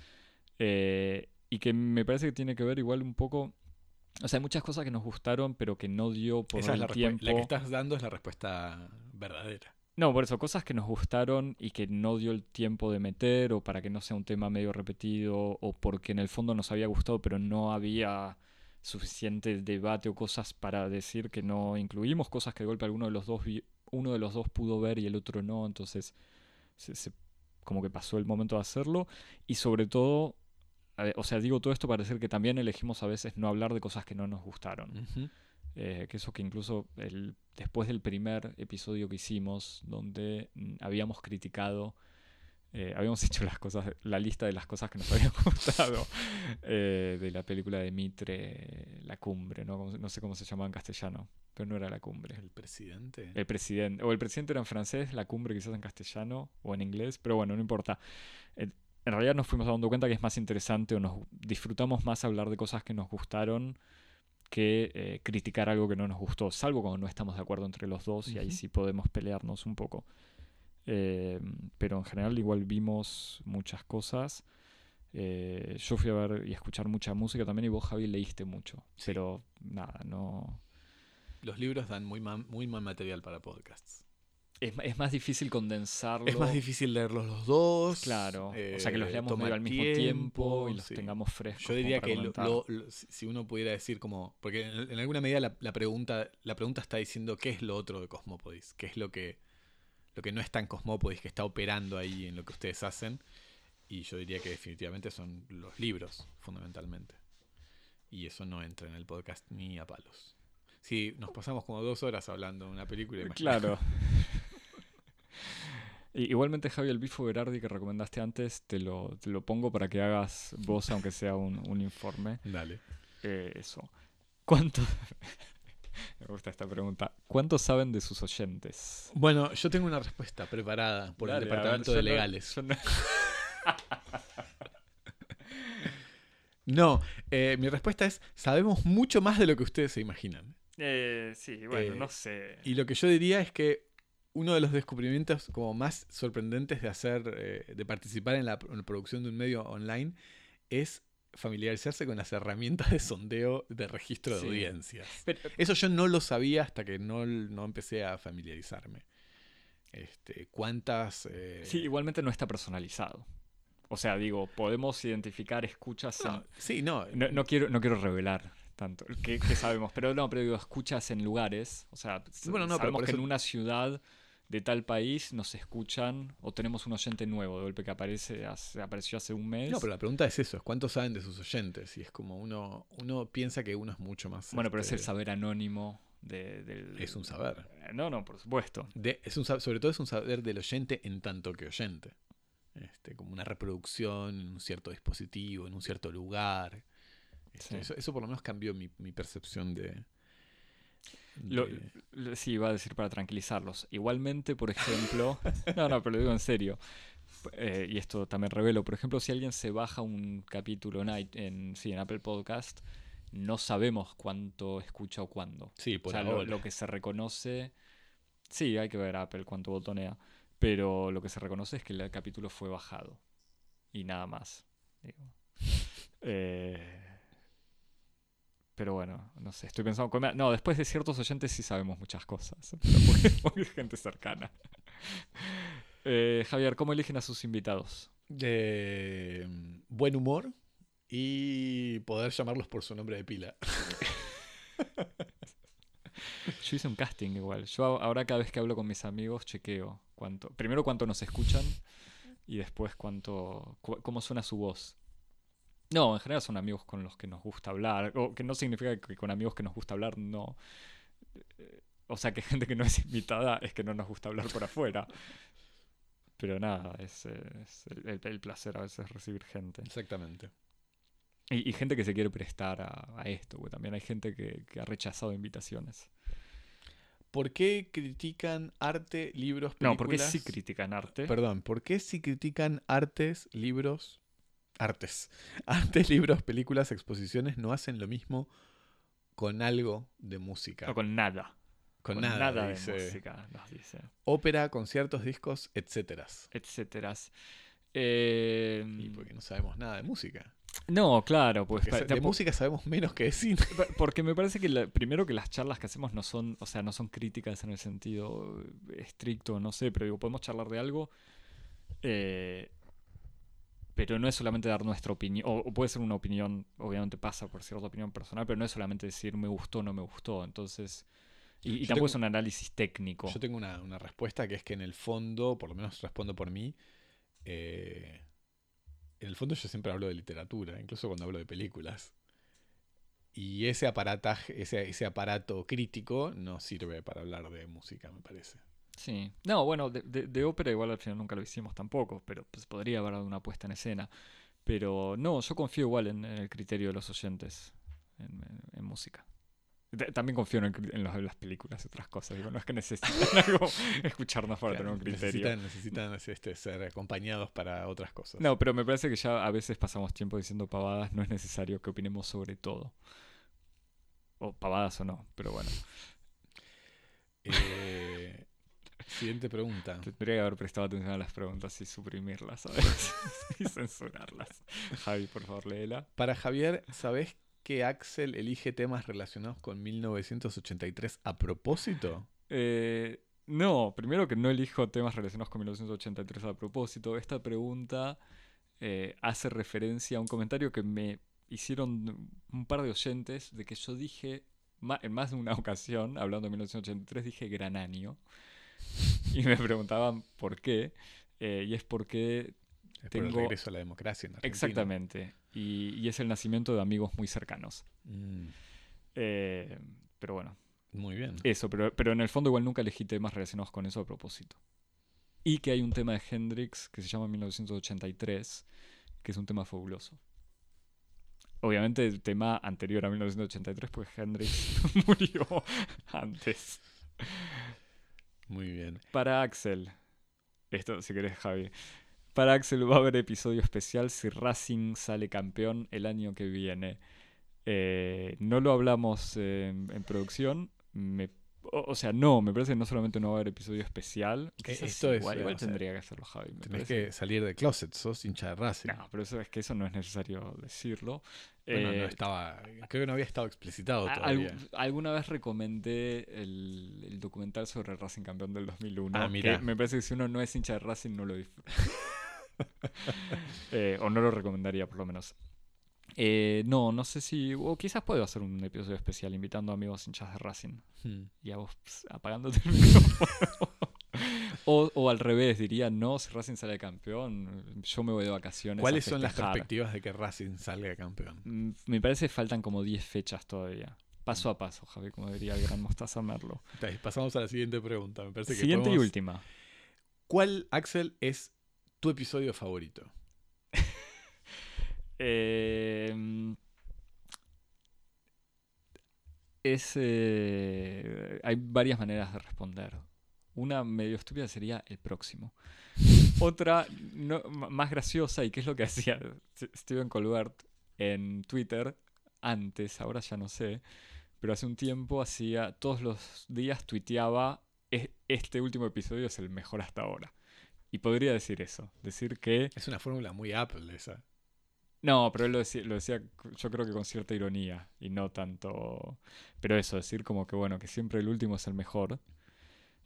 y que me parece que tiene que ver igual un poco... O sea, hay muchas cosas que nos gustaron, pero que no dio por Esa es el la, respu- tiempo. la que estás dando es la respuesta verdadera. No, por eso, cosas que nos gustaron y que no dio el tiempo de meter, o para que no sea un tema medio repetido, o porque en el fondo nos había gustado, pero no había suficiente debate o cosas para decir que no incluimos, cosas que de golpe alguno de los dos vi- uno de los dos pudo ver y el otro no, entonces se- se- como que pasó el momento de hacerlo. Y sobre todo, ver, o sea, digo todo esto para decir que también elegimos a veces no hablar de cosas que no nos gustaron. Eh, que eso que incluso el, después del primer episodio que hicimos, donde mm, habíamos criticado, eh, habíamos hecho las cosas, la lista de las cosas que nos habían gustado eh, de la película de Mitre, La Cumbre, ¿no? No sé cómo se llamaba en castellano, pero no era La Cumbre. El presidente. El presidente, o el presidente era en francés, La Cumbre quizás en castellano o en inglés, pero bueno, no importa. Eh, en realidad nos fuimos dando cuenta que es más interesante o nos disfrutamos más hablar de cosas que nos gustaron que eh, criticar algo que no nos gustó, salvo cuando no estamos de acuerdo entre los dos y ahí sí podemos pelearnos un poco. Eh, pero en general igual vimos muchas cosas. Eh, yo fui a ver y a escuchar mucha música también y vos, Javi, leíste mucho. Sí. Pero nada, no... Los libros dan muy, ma- muy mal material para podcasts. Es, es más difícil condensarlo. Es más difícil leerlos los dos. Claro, o sea que los eh, leamos toma medio al mismo tiempo, y los sí. tengamos frescos. Yo diría que lo- comentar. lo- lo- si uno pudiera decir como, porque en, en alguna medida la, la pregunta, la pregunta está diciendo qué es lo otro de Cosmópodis, qué es lo que, lo que no está en Cosmópodis, que está operando ahí en lo que ustedes hacen. Y yo diría que definitivamente son los libros, fundamentalmente. Y eso no entra en el podcast ni a palos. Si nos pasamos como dos horas hablando de una película, imagínate. Claro. Igualmente, Javi, el bifo Berardi que recomendaste antes, te lo, te lo pongo para que hagas vos, aunque sea un, un informe. Dale. Eh, eso. ¿Cuánto? Me gusta esta pregunta. ¿Cuánto saben de sus oyentes? Bueno, yo tengo una respuesta preparada por Dale, el ver, Departamento de no- Legales. no- No, eh, mi respuesta es, sabemos mucho más de lo que ustedes se imaginan. Eh, sí, bueno, Eh, no sé. Y lo que yo diría es que uno de los descubrimientos como más sorprendentes de hacer, eh, de participar en la, en la producción de un medio online es familiarizarse con las herramientas de sondeo de registro de Sí. audiencias. Pero- Eso yo no lo sabía hasta que no, no empecé a familiarizarme. Este, ¿Cuántas... eh, sí, igualmente no está personalizado. O sea, digo, podemos identificar escuchas en- sí, no. No, no quiero, no quiero revelar tanto. Que, que sabemos. Pero no, pero digo, escuchas en lugares. O sea, Bueno, no, sabemos que en una ciudad de tal país nos escuchan o tenemos un oyente nuevo de golpe que aparece hace- apareció hace un mes. No, pero la pregunta es eso, es cuántos saben de sus oyentes. Y es como uno, uno piensa que uno es mucho más. bueno, pero es el este, saber anónimo de- del... Es un saber. Eh, No, no, por supuesto. de- es un, sobre todo es un saber del oyente en tanto que oyente. Este, como una reproducción en un cierto dispositivo, en un cierto lugar. Este, Sí. eso, eso por lo menos cambió mi, mi percepción de. Lo- de- lo- sí, iba a decir para tranquilizarlos. Igualmente, por ejemplo... no, no, pero lo digo en serio. Eh, y esto también revelo. Por ejemplo, si alguien se baja un capítulo en, en, sí, en Apple Podcast, no sabemos cuánto escucha o cuándo. sí, O por sea, lo, que se reconoce... Sí, hay que ver Apple cuánto botonea. Pero lo que se reconoce es que el capítulo fue bajado. Y nada más. digo. Eh, pero bueno, no sé, estoy pensando... con- No, después de ciertos oyentes sí sabemos muchas cosas. Porque, es gente cercana. Eh, Javier, ¿cómo eligen a sus invitados? de mm, buen humor y poder llamarlos por su nombre de pila. Yo hice un casting igual. Yo ahora cada vez que hablo con mis amigos chequeo cuánto. Primero cuánto nos escuchan y después cuánto. cu- cómo suena su voz. No, en general son amigos con los que nos gusta hablar. O que no significa que con amigos que nos gusta hablar no. O sea que gente que no es invitada es que no nos gusta hablar por afuera. Pero nada, es, es el, placer a veces recibir gente. Exactamente. Y, y gente que se quiere prestar a, a esto, porque también hay gente que, que ha rechazado invitaciones. ¿Por qué critican arte, libros, películas? No, porque sí critican arte. Perdón, ¿por qué si critican artes, libros, artes, artes, libros, películas, exposiciones, no hacen lo mismo con algo de música? No, con nada. con, nada, de dice. música, nos dice. Ópera, conciertos, discos, etcétera. Etcéteras. Eh, Y porque no sabemos nada de música. no, claro, pues Porque de música sabemos menos que de cine. porque me parece que la- primero que las charlas que hacemos no son, o sea, no son críticas en el sentido estricto, no sé, pero digo, podemos charlar de algo. eh, pero no es solamente dar nuestra opinión, o, o puede ser una opinión, obviamente pasa por cierta opinión personal, pero no es solamente decir me gustó o no me gustó. Entonces, y, y tampoco tengo- es un análisis técnico. Yo tengo una, una respuesta que es que en el fondo, por lo menos respondo por mí, eh, en el fondo yo siempre hablo de literatura, incluso cuando hablo de películas. Y ese aparataje, ese, ese aparato crítico no sirve para hablar de música, me parece. Sí. No, bueno, de, de- de ópera igual al final nunca lo hicimos tampoco, pero pues podría haber una puesta en escena. Pero no, yo confío igual en, en el criterio de los oyentes en, en- en música. De- También confío en, el los- las películas y otras cosas. Digo, no es que necesitan algo escucharnos para tener un criterio. necesitan necesitan este, ser acompañados para otras cosas. No, pero me parece que ya a veces pasamos tiempo diciendo pavadas, no es necesario que opinemos sobre todo. O pavadas o no, pero bueno. Eh, siguiente pregunta. Tendría que haber prestado atención a las preguntas y suprimirlas, ¿sabes? y censurarlas. Javi, por favor, léela. Para Javier, ¿sabés que Axel elige temas relacionados con 1983 a propósito? Eh, no, primero que no elijo temas relacionados con 1983 a propósito. Esta pregunta eh, hace referencia a un comentario que me hicieron un par de oyentes de que yo dije, en más de una ocasión, hablando de 1983, dije gran año. Y me preguntaban por qué. eh, y es porque Es por el Tengo- regreso a la democracia en Argentina. Exactamente. Y, y es el nacimiento de amigos muy cercanos. Mm, Eh, pero bueno, muy bien. eso, pero, pero en el fondo igual nunca elegí temas relacionados con eso a propósito. Y que hay un tema de Hendrix que se llama 1983, que es un tema fabuloso. Obviamente el tema anterior a 1983, pues Hendrix murió antes. Muy bien. Para Axel, esto si querés Javi, para Axel va a haber episodio especial si Racing sale campeón el año que viene. Eh, no lo hablamos en, en producción, me- o, o sea, no, me parece que no solamente no va a haber episodio especial, esto es, igual, igual o sea, tendría que hacerlo Javi. me Tenés parece. que salir del closet, sos hincha de Racing. No, pero eso es que eso no es necesario decirlo. Bueno, Eh, no estaba, creo que no había estado explicitado a- todavía. algu- alguna vez recomendé el, el documental sobre el Racing campeón del 2001. Ah, mirá. me parece que si uno no es hincha de Racing no lo disfruta. Eh, o no lo recomendaría por lo menos. Eh, no, no sé si. O quizás puedo hacer un episodio especial invitando a amigos hinchas de Racing. Hmm. Y a vos ps, apagándote el micrófono. o, o al revés, diría, no, si Racing sale campeón, yo me voy de vacaciones. ¿Cuáles son las festejar". perspectivas de que Racing salga campeón? Mm, Me parece que faltan como 10 fechas todavía. Paso a paso, Javi, como diría el gran Mostaza Merlo. Pasamos a la siguiente pregunta. Me parece que Siguiente y última. ¿Cuál, Axel, es tu episodio favorito? Eh, es, eh, hay varias maneras de responder. Una medio estúpida sería el próximo. Otra más graciosa y que es lo que hacía Steven Colbert en Twitter antes, ahora ya no sé, pero hace un tiempo hacía todos los días tuiteaba "E- este último episodio es el mejor hasta ahora. Y podría decir eso, decir que Es una fórmula muy Apple esa. No, pero él lo decía, lo decía c- yo creo que con cierta ironía y no tanto... Pero eso, decir como que bueno, que siempre el último es el mejor.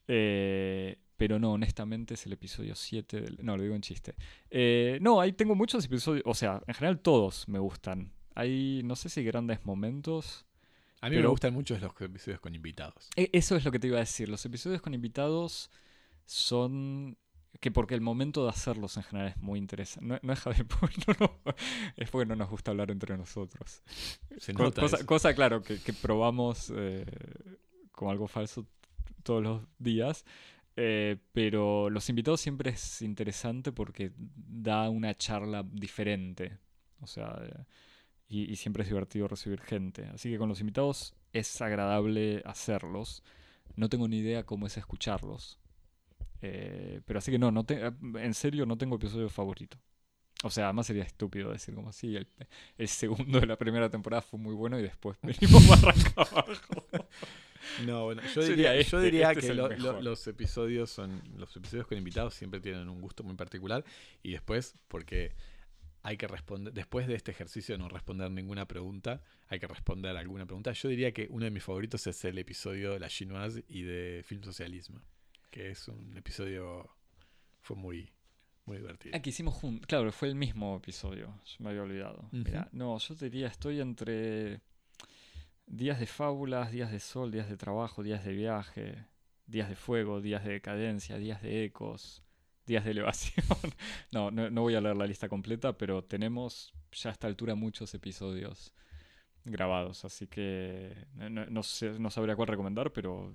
Eh, pero no, honestamente es el episodio 7 del... No, lo digo en chiste. Eh, no, ahí tengo muchos episodios, o sea, en general todos me gustan. Hay, no sé si grandes momentos. A mí me gustan mucho los episodios con invitados. E- Eso es lo que te iba a decir. Los episodios con invitados son. Que porque el momento de hacerlos en general es muy interesante. No, no es Javier, porque no, no- es porque no nos gusta hablar entre nosotros. Se nota cosa, claro, que, que probamos eh, como algo falso todos los días. eh, pero los invitados siempre es interesante porque da una charla diferente. O sea, eh, y, y siempre es divertido recibir gente. Así que con los invitados es agradable hacerlos. No tengo ni idea cómo es escucharlos. Eh, pero así que no, no te- en serio no tengo episodio favorito. O sea, además sería estúpido decir como así, el, el segundo de la primera temporada fue muy bueno y después venimos barranca abajo. No, bueno, yo diría, yo este, diría este es que lo- lo- los episodios son los episodios con invitados siempre tienen un gusto muy particular y después porque hay que responder después de este ejercicio de no responder ninguna pregunta, hay que responder alguna pregunta. Yo diría que uno de mis favoritos es el episodio de la chinoise y de film socialismo, que es un episodio fue muy muy divertido. Ah, que hicimos juntos. Claro, fue el mismo episodio. Yo me había olvidado. Mira, no, yo te diría, estoy entre días de fábulas, días de sol, días de trabajo, días de viaje, días de fuego, días de decadencia, días de ecos, días de elevación. no, no, no voy a leer la lista completa, pero tenemos ya a esta altura muchos episodios grabados, así que no- no sé, no sabría cuál recomendar, pero,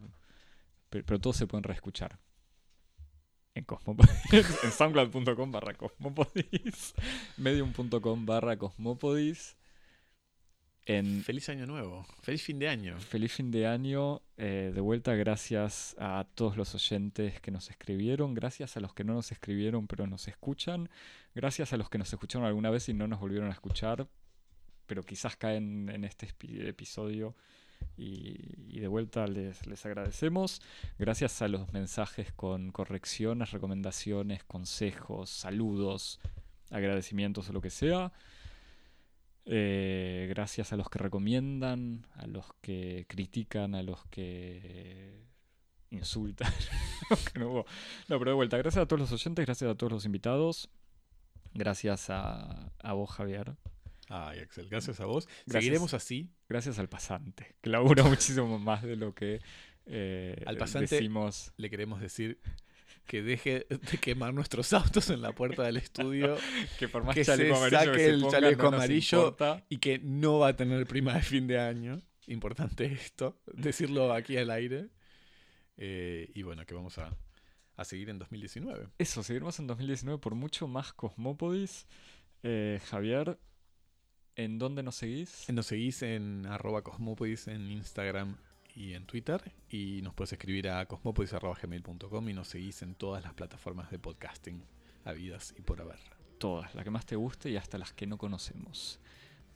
pero, pero todos se pueden reescuchar. En Cosmopodis, en soundcloud.com barra Cosmopodis, medium.com barra Cosmopodis, en Feliz año nuevo, feliz fin de año. Feliz fin de año. eh, de vuelta, gracias a todos los oyentes que nos escribieron. Gracias a los que no nos escribieron pero nos escuchan. Gracias a los que nos escucharon alguna vez y no nos volvieron a escuchar. Pero quizás caen en este episodio. Y, de vuelta les, les agradecemos. Gracias a los mensajes con correcciones, recomendaciones, consejos, saludos, agradecimientos o lo que sea. Eh, gracias a los que recomiendan, a los que critican, a los que insultan. No, pero de vuelta, gracias a todos los oyentes, gracias a todos los invitados. Gracias a, a vos, Javier. Ay, Axel, gracias a vos. Gracias. Seguiremos así. Gracias al pasante, que labura muchísimo más de lo que eh, Al pasante- decimos. le queremos decir que deje de quemar nuestros autos en la puerta del estudio Que por más que chaleco se amarillo que saque se el ponga, chaleco no amarillo. y que no va a tener prima de fin de año. Importante esto, decirlo aquí al aire. Eh, y bueno, que vamos a, a seguir en 2019. Eso, seguiremos en 2019 por mucho más Cosmópodis. Eh, Javier, ¿en dónde nos seguís? Nos seguís en arroba cosmopodis en Instagram y en Twitter. Y nos puedes escribir a cosmopodis.gmail.com y nos seguís en todas las plataformas de podcasting habidas y por haber. Todas, la que más te guste y hasta las que no conocemos.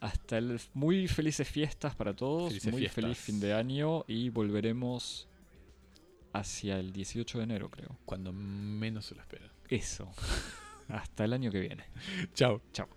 Hasta el muy felices fiestas para todos, Felices muy feliz fin de año y volveremos hacia el 18 de enero, creo. Cuando menos se lo espera. Eso. Hasta el año que viene. Chao. Chao.